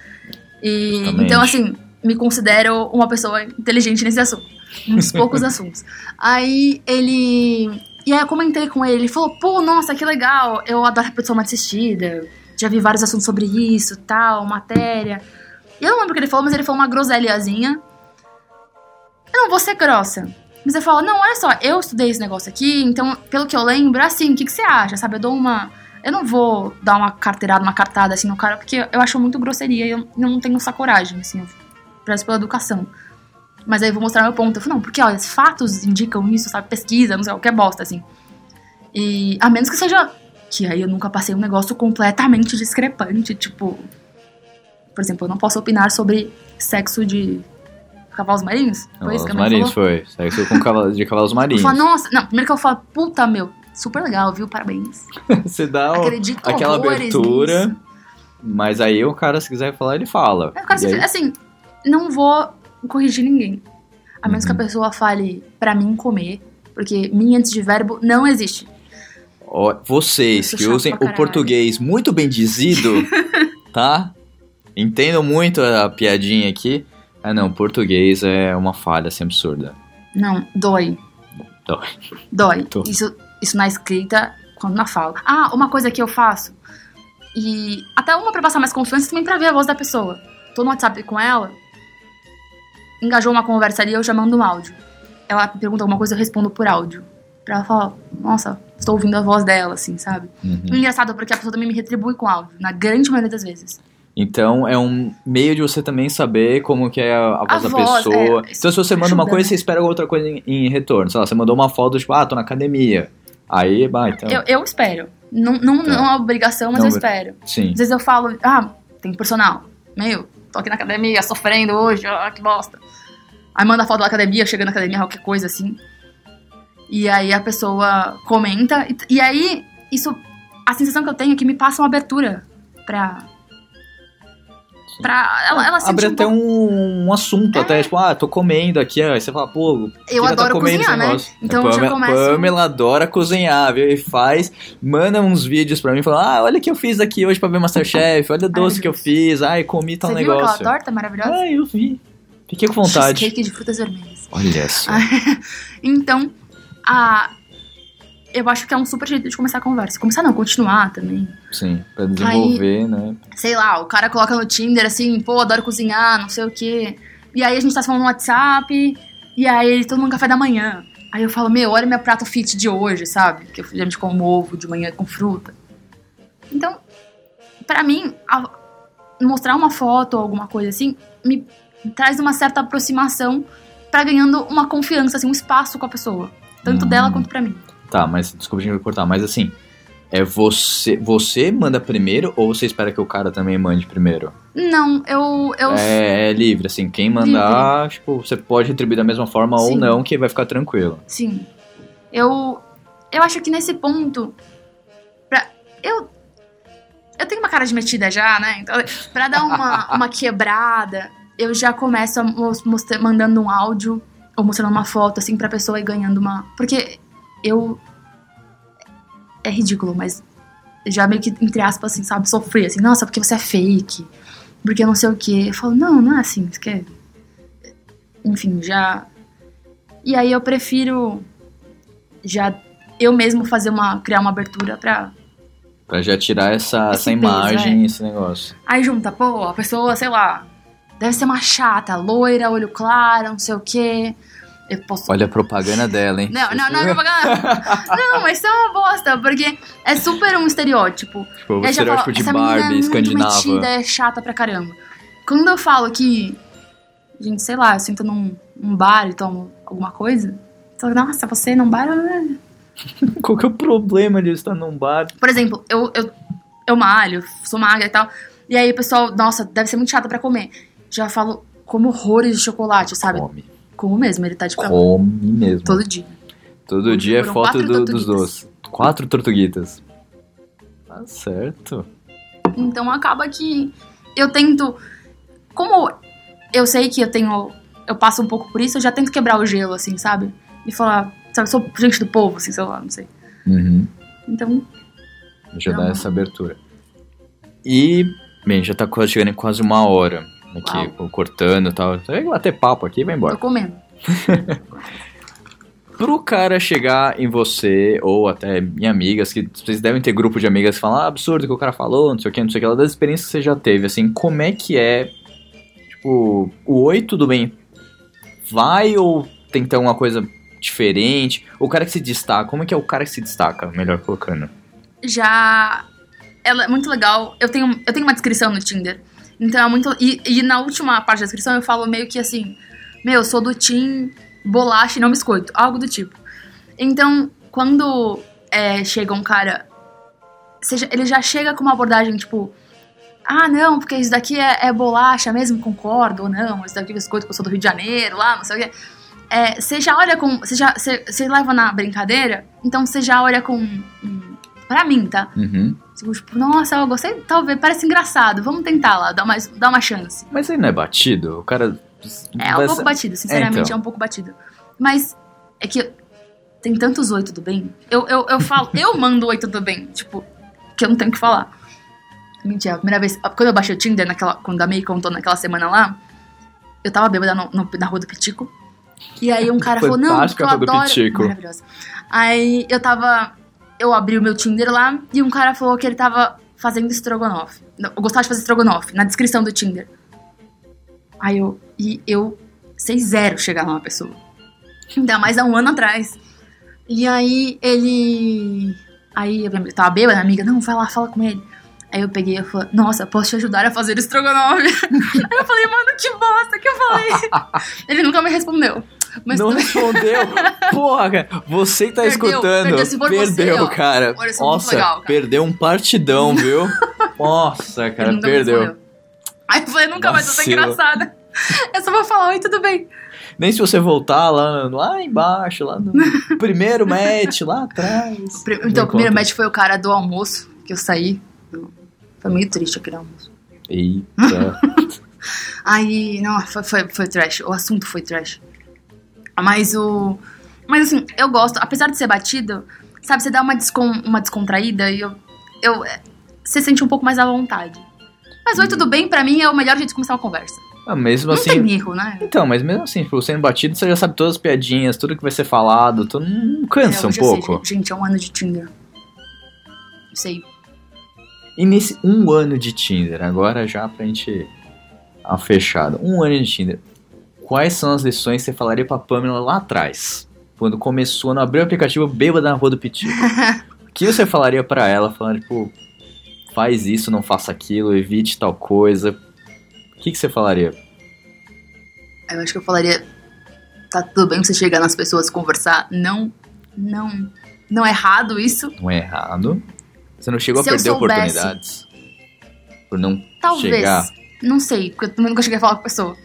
E, então, assim, me considero uma pessoa inteligente nesse assunto. Dos poucos assuntos. Aí ele. E aí eu comentei com ele, ele falou, pô, nossa, que legal, eu adoro reprodução humana assistida, já vi vários assuntos sobre isso, tal, matéria. E eu não lembro o que ele falou, mas ele falou uma groselhazinha. Eu não vou ser grossa. Mas ele falou, não, olha só, eu estudei esse negócio aqui, então, pelo que eu lembro, assim, o que, que você acha, sabe? Eu dou uma. Eu não vou dar uma carteirada, uma cartada assim no cara, porque eu acho muito grosseria e eu não tenho essa coragem, assim, eu prezo pela educação. Mas aí eu vou mostrar meu ponto. Eu falei, não, porque olha, os fatos indicam isso, sabe? Pesquisa, não sei, qualquer bosta, assim. E a menos que seja. Que aí eu nunca passei um negócio completamente discrepante, tipo. Por exemplo, eu não posso opinar sobre sexo de cavalos marinhos? Foi isso Cavalos que marinhos, foi. Sexo com cavalo, de cavalos Eu marinhos. falo, nossa, não, primeiro que eu falo, puta meu, super legal, viu? Parabéns. Você dá o- Acredito aquela abertura, nisso. mas aí o cara, se quiser falar, ele fala. É, cara, E aí- assim, não vou corrigir ninguém. A menos Uhum. que a pessoa fale pra mim comer, porque mim antes de verbo não existe. Ó, vocês que chato usem o português muito bem dizido, tá? Entendam muito a piadinha aqui. Ah, não, português é uma falha assim absurda. Não, dói. Dói. Dói. Tô. Isso, isso na escrita, quando na fala. Ah, uma coisa que eu faço. E até uma pra passar mais confiança, também pra ver a voz da pessoa. Tô no WhatsApp com ela, engajou uma conversa ali, eu já mando um áudio. Ela pergunta alguma coisa, eu respondo por áudio. Pra ela falar, nossa, estou ouvindo a voz dela, assim, sabe? Uhum. Engraçado, porque a pessoa também me retribui com áudio, na grande maioria das vezes. Então é um meio de você também saber como que é a, a voz da pessoa. é, então se você manda uma coisa, você espera outra coisa em, em retorno. Sei lá, você mandou uma foto, tipo, ah, tô na academia. Aí, bah, então. Eu, eu espero. Não, não, Tá. não é uma obrigação, mas Não, eu espero. Sim. Às vezes eu falo, ah, tem personal. Meu, tô aqui na academia, sofrendo hoje, ah, que bosta. Aí manda foto da academia, chegando na academia, qualquer coisa assim. E aí a pessoa comenta. E, e aí, isso. A sensação que eu tenho é que me passa uma abertura pra. Pra. Ela, ela Abre até um, um assunto, até tipo, ah, tô comendo aqui. Aí você fala, pô, Eu tá adoro comendo cozinhar, esse né? Então a eu já Pamela, começo. Pamela adora cozinhar, viu? E faz, manda uns vídeos pra mim, fala, ah, olha o que eu fiz aqui hoje pra ver Masterchef, olha o doce que eu fiz, ai, comi tal Você viu negócio. aquela torta maravilhosa? Ah, eu vi. Fiquei com vontade. Cheesecake de frutas vermelhas. Olha só. Então, a. Eu acho que é um super jeito de começar a conversa. Começar não, continuar também. Sim, pra desenvolver, né? Sei lá, o cara coloca no Tinder assim, pô, adoro cozinhar, não sei o quê. E aí a gente tá se falando no WhatsApp, e aí toma um café da manhã. Aí eu falo, meu, olha meu prato fit de hoje, sabe? Que eu geralmente como ovo de manhã com fruta. Então, pra mim, a- mostrar uma foto ou alguma coisa assim, me traz uma certa aproximação pra ganhando uma confiança, assim, um espaço com a pessoa. Tanto Hum. dela quanto pra mim. Tá, mas desculpa a gente vai cortar, mas assim, é você, você manda primeiro ou você espera que o cara também mande primeiro? Não, eu. eu É, é livre, assim, quem mandar, tipo, você pode retribuir da mesma forma ou Sim. não, que vai ficar tranquilo. Sim. Eu. Eu acho que nesse ponto. Pra, eu. Eu tenho uma cara de metida já, né? Então, pra dar uma, uma quebrada, eu já começo a mostra- mandando um áudio ou mostrando uma foto, assim, pra pessoa ir ganhando uma. Porque eu. É ridículo, mas já meio que, entre aspas, assim, sabe, sofri, assim, nossa, porque você é fake, porque eu não sei o quê. Eu falo, não, não é assim, você quer. Enfim, já. E aí eu prefiro já eu mesmo fazer uma. criar uma abertura pra. Pra já tirar essa, essa peso, imagem, é. esse negócio. Aí junta, pô, a pessoa, sei lá, deve ser uma chata, loira, olho claro, não sei o quê. Eu posso. Olha a propaganda dela, hein? Não, não, não é propaganda. não, mas isso é uma bosta, porque é super um estereótipo. Tipo, já estereótipo de é Barbie muito escandinava. metida, é chata pra caramba. Quando eu falo que, gente, sei lá, eu sinto num, num bar e tomo alguma coisa, então, nossa, você num bar. é- Qual que é o problema de eu estar num bar? Por exemplo, eu, eu eu malho, sou magra e tal. E aí o pessoal, nossa, deve ser muito chato pra comer. Já falo, como horrores de chocolate, sabe? Come. Como mesmo, ele tá de pé Come mesmo. todo dia. Todo dia é foto do- dos doces. Quatro tortuguitas. Tá certo. Então acaba que eu tento. Como eu sei que eu tenho. Eu passo um pouco por isso, eu já tento quebrar o gelo, assim, sabe? E falar, sabe, sou gente do povo, assim, sei lá, não sei. Uhum. Então, eu Não. dar essa abertura. E, bem, já tá quase chegando em quase uma hora. Aqui, Uau. cortando e tal. Vai bater papo aqui e vai embora. tô comendo. Pro cara chegar em você, ou até em amigas, que vocês devem ter grupo de amigas que falam, ah, absurdo que o cara falou, não sei o que, não sei o que, das experiências que você já teve, assim, como é que é, tipo, o oi, tudo bem, vai ou tem que ter alguma coisa diferente? O cara que se destaca, como é que é o cara que se destaca, melhor colocando? Já. Ela é muito legal. Eu tenho, eu tenho uma descrição no Tinder. Então é muito. E, e na última parte da descrição eu falo meio que assim: Meu, sou do Team bolacha e não biscoito. Algo do tipo. Então, quando é, chega um cara. Seja, ele já chega com uma abordagem tipo. Ah, não, porque isso daqui é, é bolacha mesmo, concordo, ou não, isso daqui é biscoito, porque eu sou do Rio de Janeiro, lá, não sei o quê. É, você já olha com. Você já você, leva na brincadeira, então você já olha com. um- pra mim, tá? Uhum. Tipo, nossa, eu gostei, talvez, parece engraçado, vamos tentar lá, dar, mais, dar uma chance. Mas aí não é batido? O cara... É um vai pouco batido, sinceramente, É, então. é um pouco batido. Mas é que tem tantos oi, tudo bem? Eu, eu, eu falo, eu mando oi, tudo bem, tipo, que eu não tenho o que falar. Mentira, a primeira vez, quando eu baixei o Tinder, naquela, quando a May contou naquela semana lá, eu tava bêbada no, no- na rua do Pitico. E aí um cara falou, não, porque eu do adoro... Pitico. Maravilhosa. Aí eu tava... Eu abri o meu Tinder lá e um cara falou que ele tava fazendo estrogonofe. Eu gostava de fazer estrogonofe, na descrição do Tinder. Aí eu... E eu sei zero chegar numa pessoa. Ainda mais há um ano atrás. E aí ele... Aí eu tava bêbada, a amiga, não, vai lá, fala com ele. Aí eu peguei e falei, nossa, posso te ajudar a fazer estrogonofe? aí eu falei, mano, que bosta que eu falei. ele nunca me respondeu. Mas não respondeu. Porra, cara. Você tá Perdeu, escutando. perdeu. Você, perdeu, ó. cara. Olha, eu muito Nossa, legal, cara. perdeu um partidão, viu? Nossa, cara, perdeu. respondeu. Aí eu falei, nunca mais vou ser Vacilo. engraçada. Eu só vou falar, oi, tudo bem. Nem se você voltar lá, lá embaixo, lá no primeiro match, lá atrás. Então, o primeiro match foi o cara do almoço, que eu saí. Foi meio triste aquele almoço. Eita. Aí, não, foi, foi, foi trash. O assunto foi trash. Mas o. Mas assim, eu gosto, apesar de ser batido, sabe, você dá uma, descon, uma descontraída e eu. eu é, você sente um pouco mais à vontade. Mas oi, tudo bem, pra mim é o melhor jeito de começar uma conversa. Ah, mesmo Não assim. tem erro, né? Então, mas mesmo assim, tipo, sendo batido, você já sabe todas as piadinhas, tudo que vai ser falado, tudo não cansa É, um eu sei, pouco. gente, gente, é um ano de Tinder. Sei. E nesse um ano de Tinder, agora já pra gente a fechada, um ano de Tinder, quais são as lições que você falaria pra Pamela lá atrás? Quando começou, não abriu o aplicativo bêbada na rua do Pitico. o que você falaria pra ela, falando, tipo, faz isso, não faça aquilo, evite tal coisa? O que, que você falaria? Eu acho que eu falaria. Tá tudo bem você chegar nas pessoas conversar. Não. Não. Não é errado isso. Não é errado. Você não chegou Se a perder oportunidades? Por não Talvez. chegar? Não sei, porque eu também nunca cheguei a falar com a pessoa.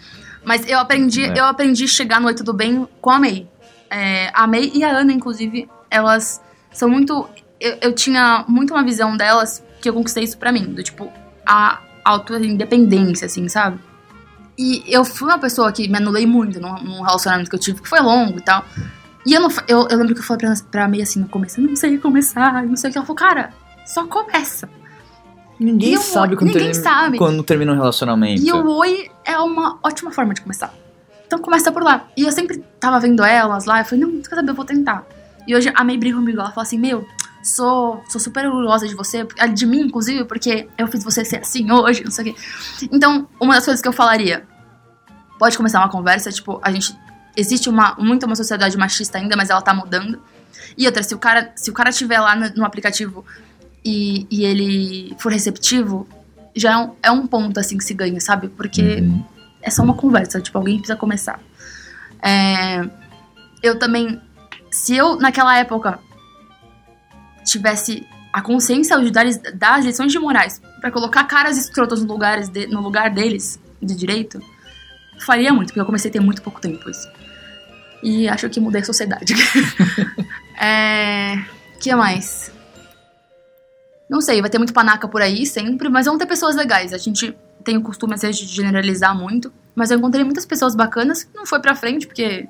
Mas eu aprendi, É. eu aprendi a chegar no Oi Tudo Bem com a May. É, a May e a Ana, inclusive, elas são muito. Eu, eu tinha muito uma visão delas que eu conquistei isso pra mim. Do tipo, a auto-independência, assim, sabe? E eu fui uma pessoa que me anulei muito num, num relacionamento que eu tive, que foi longo e tal. E eu, não, eu, eu lembro que eu falei pra, pra May assim no começo: eu não sei começar, não sei o que. Ela falou, cara, só começa. Ninguém sabe quando, ninguém termina, sabe. quando termina um relacionamento. E o oi é uma ótima forma de começar. Então começa por lá. E eu sempre tava vendo elas lá, eu falei, não, quer saber, eu vou tentar. E hoje a May briga comigo, ela fala assim, meu, sou, sou super orgulhosa de você, de mim, inclusive, porque eu fiz você ser assim hoje, não sei o quê. Então, uma das coisas que eu falaria, pode começar uma conversa, tipo, a gente. Existe uma, muito uma sociedade machista ainda, mas ela tá mudando. E outra, se o cara, se o cara tiver lá no, no aplicativo e, e ele for receptivo, já é um, é um ponto assim que se ganha, sabe? Porque Uhum. é só uma conversa, tipo, alguém precisa começar. É, eu também, se eu naquela época tivesse a consciência de dar, dar as lições de morais pra colocar caras escrotas no, lugares de- no lugar deles, de direito, faria muito, porque eu comecei a ter muito pouco tempo isso. E acho que mudei a sociedade. é. que mais? Não sei, vai ter muito panaca por aí sempre, mas vão ter pessoas legais. A gente tem o costume, às vezes, de generalizar muito, mas eu encontrei muitas pessoas bacanas que não foi pra frente, porque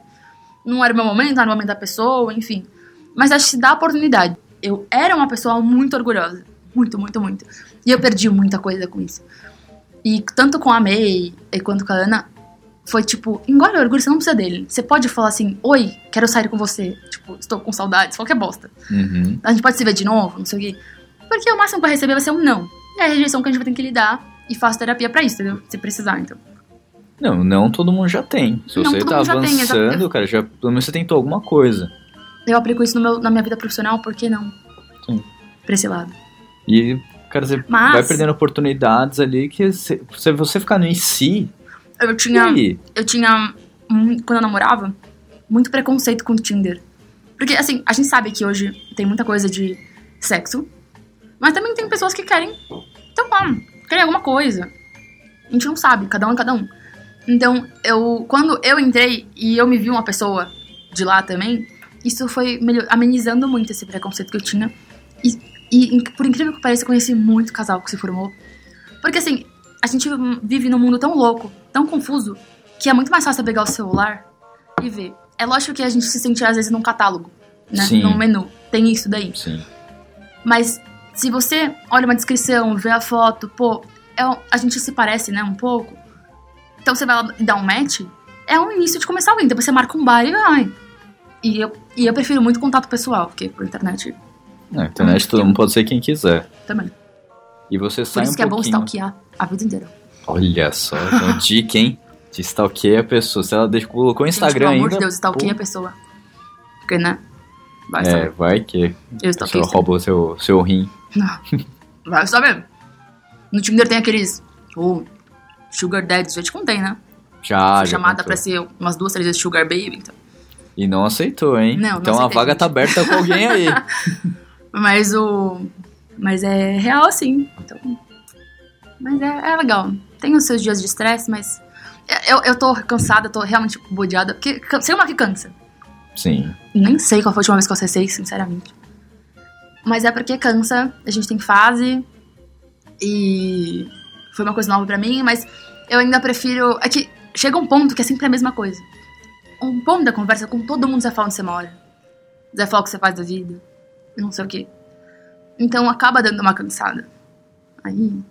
não era o meu momento, não era o momento da pessoa, enfim. Mas acho que se dá a oportunidade. Eu era uma pessoa muito orgulhosa. Muito, muito, muito. E eu perdi muita coisa com isso. E tanto com a May e quanto com a Ana, foi tipo, engole o orgulho, você não precisa dele. Você pode falar assim, oi, quero sair com você. Tipo, estou com saudades, qualquer bosta. Uhum. A gente pode se ver de novo, não sei o quê. Porque o máximo que vai receber vai ser um não. E é a rejeição que a gente vai ter que lidar. E faço terapia pra isso, entendeu? Se precisar, então. Não, não todo mundo já tem. Se Não, você todo tá mundo já tem, avançando, exato. cara, já, pelo menos você tentou alguma coisa. Eu aplico isso meu- na minha vida profissional, por que não? Sim. Pra esse lado. E, cara, você Mas- vai perdendo oportunidades ali que se, se você ficar no em si, Eu e tinha. aí? eu tinha, quando eu namorava, muito preconceito com o Tinder. Porque, assim, a gente sabe que hoje tem muita coisa de sexo, mas também tem pessoas que querem, então, ah, querem alguma coisa. A gente não sabe, cada um é cada um. Então, eu, quando eu entrei e eu me vi uma pessoa de lá também, isso foi melhor, amenizando muito esse preconceito que eu tinha. E, e, por incrível que pareça, eu conheci muito casal que se formou. Porque, assim, a gente vive num mundo tão louco, tão confuso, que é muito mais fácil pegar o celular e ver. É lógico que a gente se sente, às vezes, num catálogo, né? Sim. Num menu. Tem isso daí. Sim. Mas se você olha uma descrição, vê a foto, pô, é a gente se parece, né, um pouco. Então você vai lá e dá um match, é um início de começar alguém. Depois você marca um bar e vai. E eu, e eu prefiro muito contato pessoal, porque por internet Na internet todo mundo pode ser quem quiser. também. E você Por sai isso um que é bom pouquinho... stalkear a vida inteira. Olha só, então, dica, hein? De stalkear a pessoa. Se ela colocou o Instagram Gente, pelo amor ainda... de Deus, stalkeia pô, a pessoa. Porque, né? Vai É, saber. vai que Eu a rouba o seu, seu rim. Vai saber. No Tinder tem aqueles. Oh, Sugar Daddies, já te contei, né? Já, Fui já chamada contou. pra ser umas duas, três vezes Sugar Baby. Então. E não aceitou, hein? Não, não então a aceitei, vaga gente. tá aberta com alguém aí. Mas o. Mas é real, assim. Então. Mas é, é legal. Tem os seus dias de estresse, mas. Eu, eu tô cansada, tô realmente bodeada. Porque sei uma que cansa. Sim. Nem sei qual foi a última vez que eu acessei, sinceramente. Mas é porque cansa, a gente tem fase. E foi uma coisa nova pra mim, mas eu ainda prefiro. É que chega um ponto que é sempre a mesma coisa. Um ponto da conversa com todo mundo você fala onde você mora. Você fala o que você faz da vida. Não sei o quê. Então acaba dando uma cansada. Aí.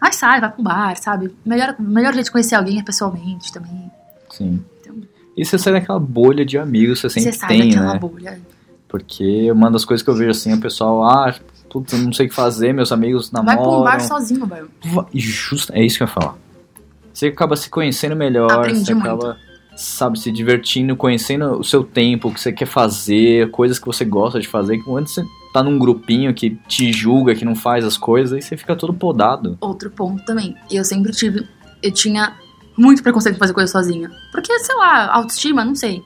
Ai, sai, vai pro bar, sabe? Melhor, melhor jeito de conhecer alguém é pessoalmente também. Sim. Então, E você sai daquela bolha de amigos que você sempre você sai tem, daquela né? bolha. Porque uma das coisas que eu vejo assim, o pessoal, ah, putz, eu não sei o que fazer, meus amigos Vai namoram. pra um bar sozinho, velho. Justo, é isso que eu ia falar. Você acaba se conhecendo melhor, Aprendi você muito. acaba, sabe, se divertindo, conhecendo o seu tempo, o que você quer fazer, coisas que você gosta de fazer, que antes você tá num grupinho que te julga, que não faz as coisas, aí você fica todo podado. Outro ponto também. Eu sempre tive. Eu tinha muito preconceito em fazer coisa sozinha. Porque, sei lá, autoestima, não sei.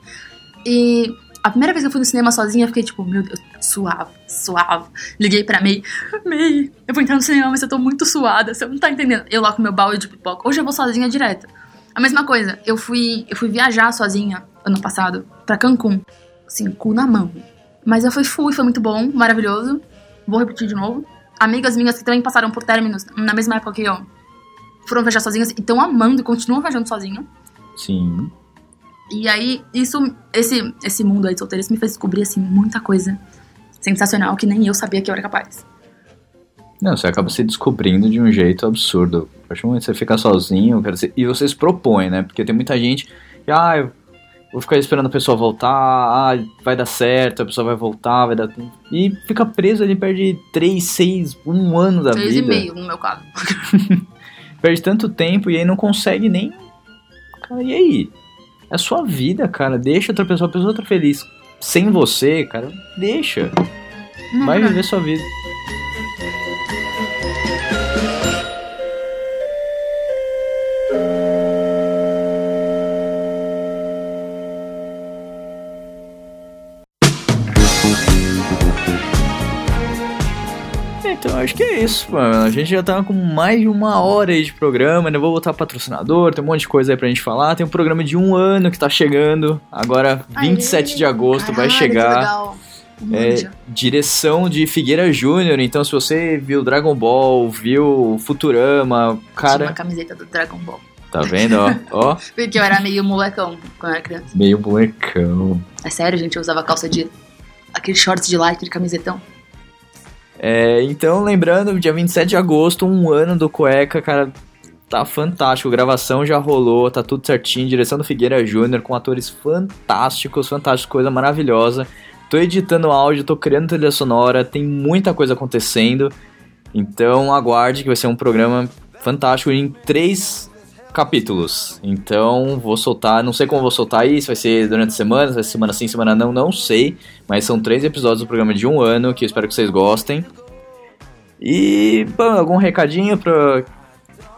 E a primeira vez que eu fui no cinema sozinha, eu fiquei tipo, meu Deus, suave, suave. Liguei pra May. May, eu vou entrar no cinema, mas eu tô muito suada, você não tá entendendo. Eu lá com meu balde de pipoca. Hoje eu vou sozinha direto. A mesma coisa, eu fui, eu fui viajar sozinha ano passado pra Cancún. Assim, cu na mão. Mas eu fui, fui, foi muito bom, maravilhoso. Vou repetir de novo. Amigas minhas que também passaram por términos na mesma época que eu foram viajar sozinhas e estão amando e continuam viajando sozinha. Sim. E aí, isso, esse, esse mundo aí de solteiros me fez descobrir, assim, muita coisa sensacional que nem eu sabia que eu era capaz. Não, você acaba se descobrindo de um jeito absurdo. A partir do momento que você fica sozinho, quer dizer, e você se propõe, né? Porque tem muita gente que, ah, eu vou ficar esperando a pessoa voltar, ah, vai dar certo, a pessoa vai voltar, vai dar. E fica preso ali, perde 3, 6, um ano da Três e vida. meio, no meu caso. Perde tanto tempo e aí não consegue nem. Cara, e aí? É a sua vida, cara. Deixa outra pessoa, a pessoa tá feliz sem você, cara. Deixa. Não, Vai não. viver sua vida. Acho que é isso, mano. A gente já tá com mais de uma hora aí de programa, ainda vou botar patrocinador, tem um monte de coisa aí pra gente falar. Tem um programa de um ano que tá chegando, agora 27 de agosto vai Caralho, que chegar. legal. É, direção de Figueira Júnior, então se você viu Dragon Ball, viu Futurama, Tinha cara, uma camiseta do Dragon Ball. tá vendo, ó, ó, Porque eu era meio molecão quando eu era criança. meio bonecão. É sério, gente, eu usava calça de. Aquele shorts de lycra de camisetão. É, então, lembrando, dia 27 de agosto, um ano do Cueca, cara, tá fantástico. Gravação já rolou, tá tudo certinho. Direção do Figueira Júnior, com atores fantásticos, fantásticos, coisa maravilhosa. Tô editando áudio, tô criando trilha sonora, tem muita coisa acontecendo. Então, aguarde que vai ser um programa fantástico em três capítulos. Então, vou soltar, não sei como vou soltar isso, vai ser durante a semana, se vai ser semana sim, semana não, não sei. Mas são três episódios do programa de um ano, que eu espero que vocês gostem. E, bom, algum recadinho para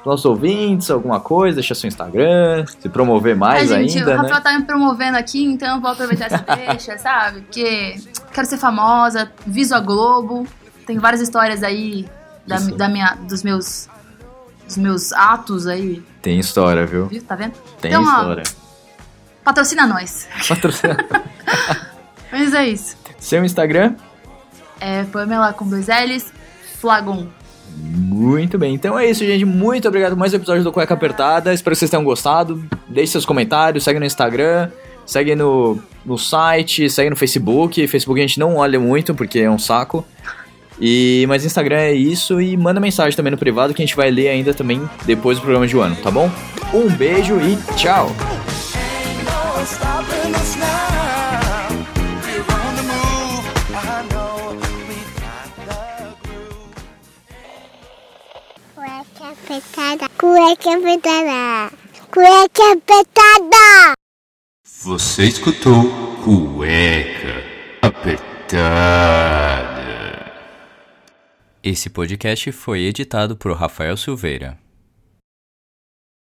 nossos ouvintes, alguma coisa, deixa seu Instagram, se promover mais Ai, gente, ainda, o Rafael né? tá me promovendo aqui, então eu vou aproveitar essa deixa, sabe? Porque quero ser famosa, viso a Globo. Tem várias histórias aí da, da minha, dos meus. Dos meus atos aí, Tem história, viu? viu? Tá vendo? Tem Então, ó, história. Patrocina nós. Patrocina. Mas é isso. seu Instagram? É Pamela com dois L's, Flagon. Muito bem, então é isso, gente. Muito obrigado por mais um episódio do Cueca Apertada. Espero que vocês tenham gostado. Deixe seus comentários, segue no Instagram, segue no, no site, segue no Facebook. Facebook a gente não olha muito porque é um saco. E, mas Instagram é isso e manda mensagem também no privado que a gente vai ler ainda também depois do programa de um ano, tá bom? Um beijo e tchau! Cueca apertada. Cueca apertada. Cueca apertada. Você escutou Cueca Apertada. Esse podcast foi editado por Rafael Silveira.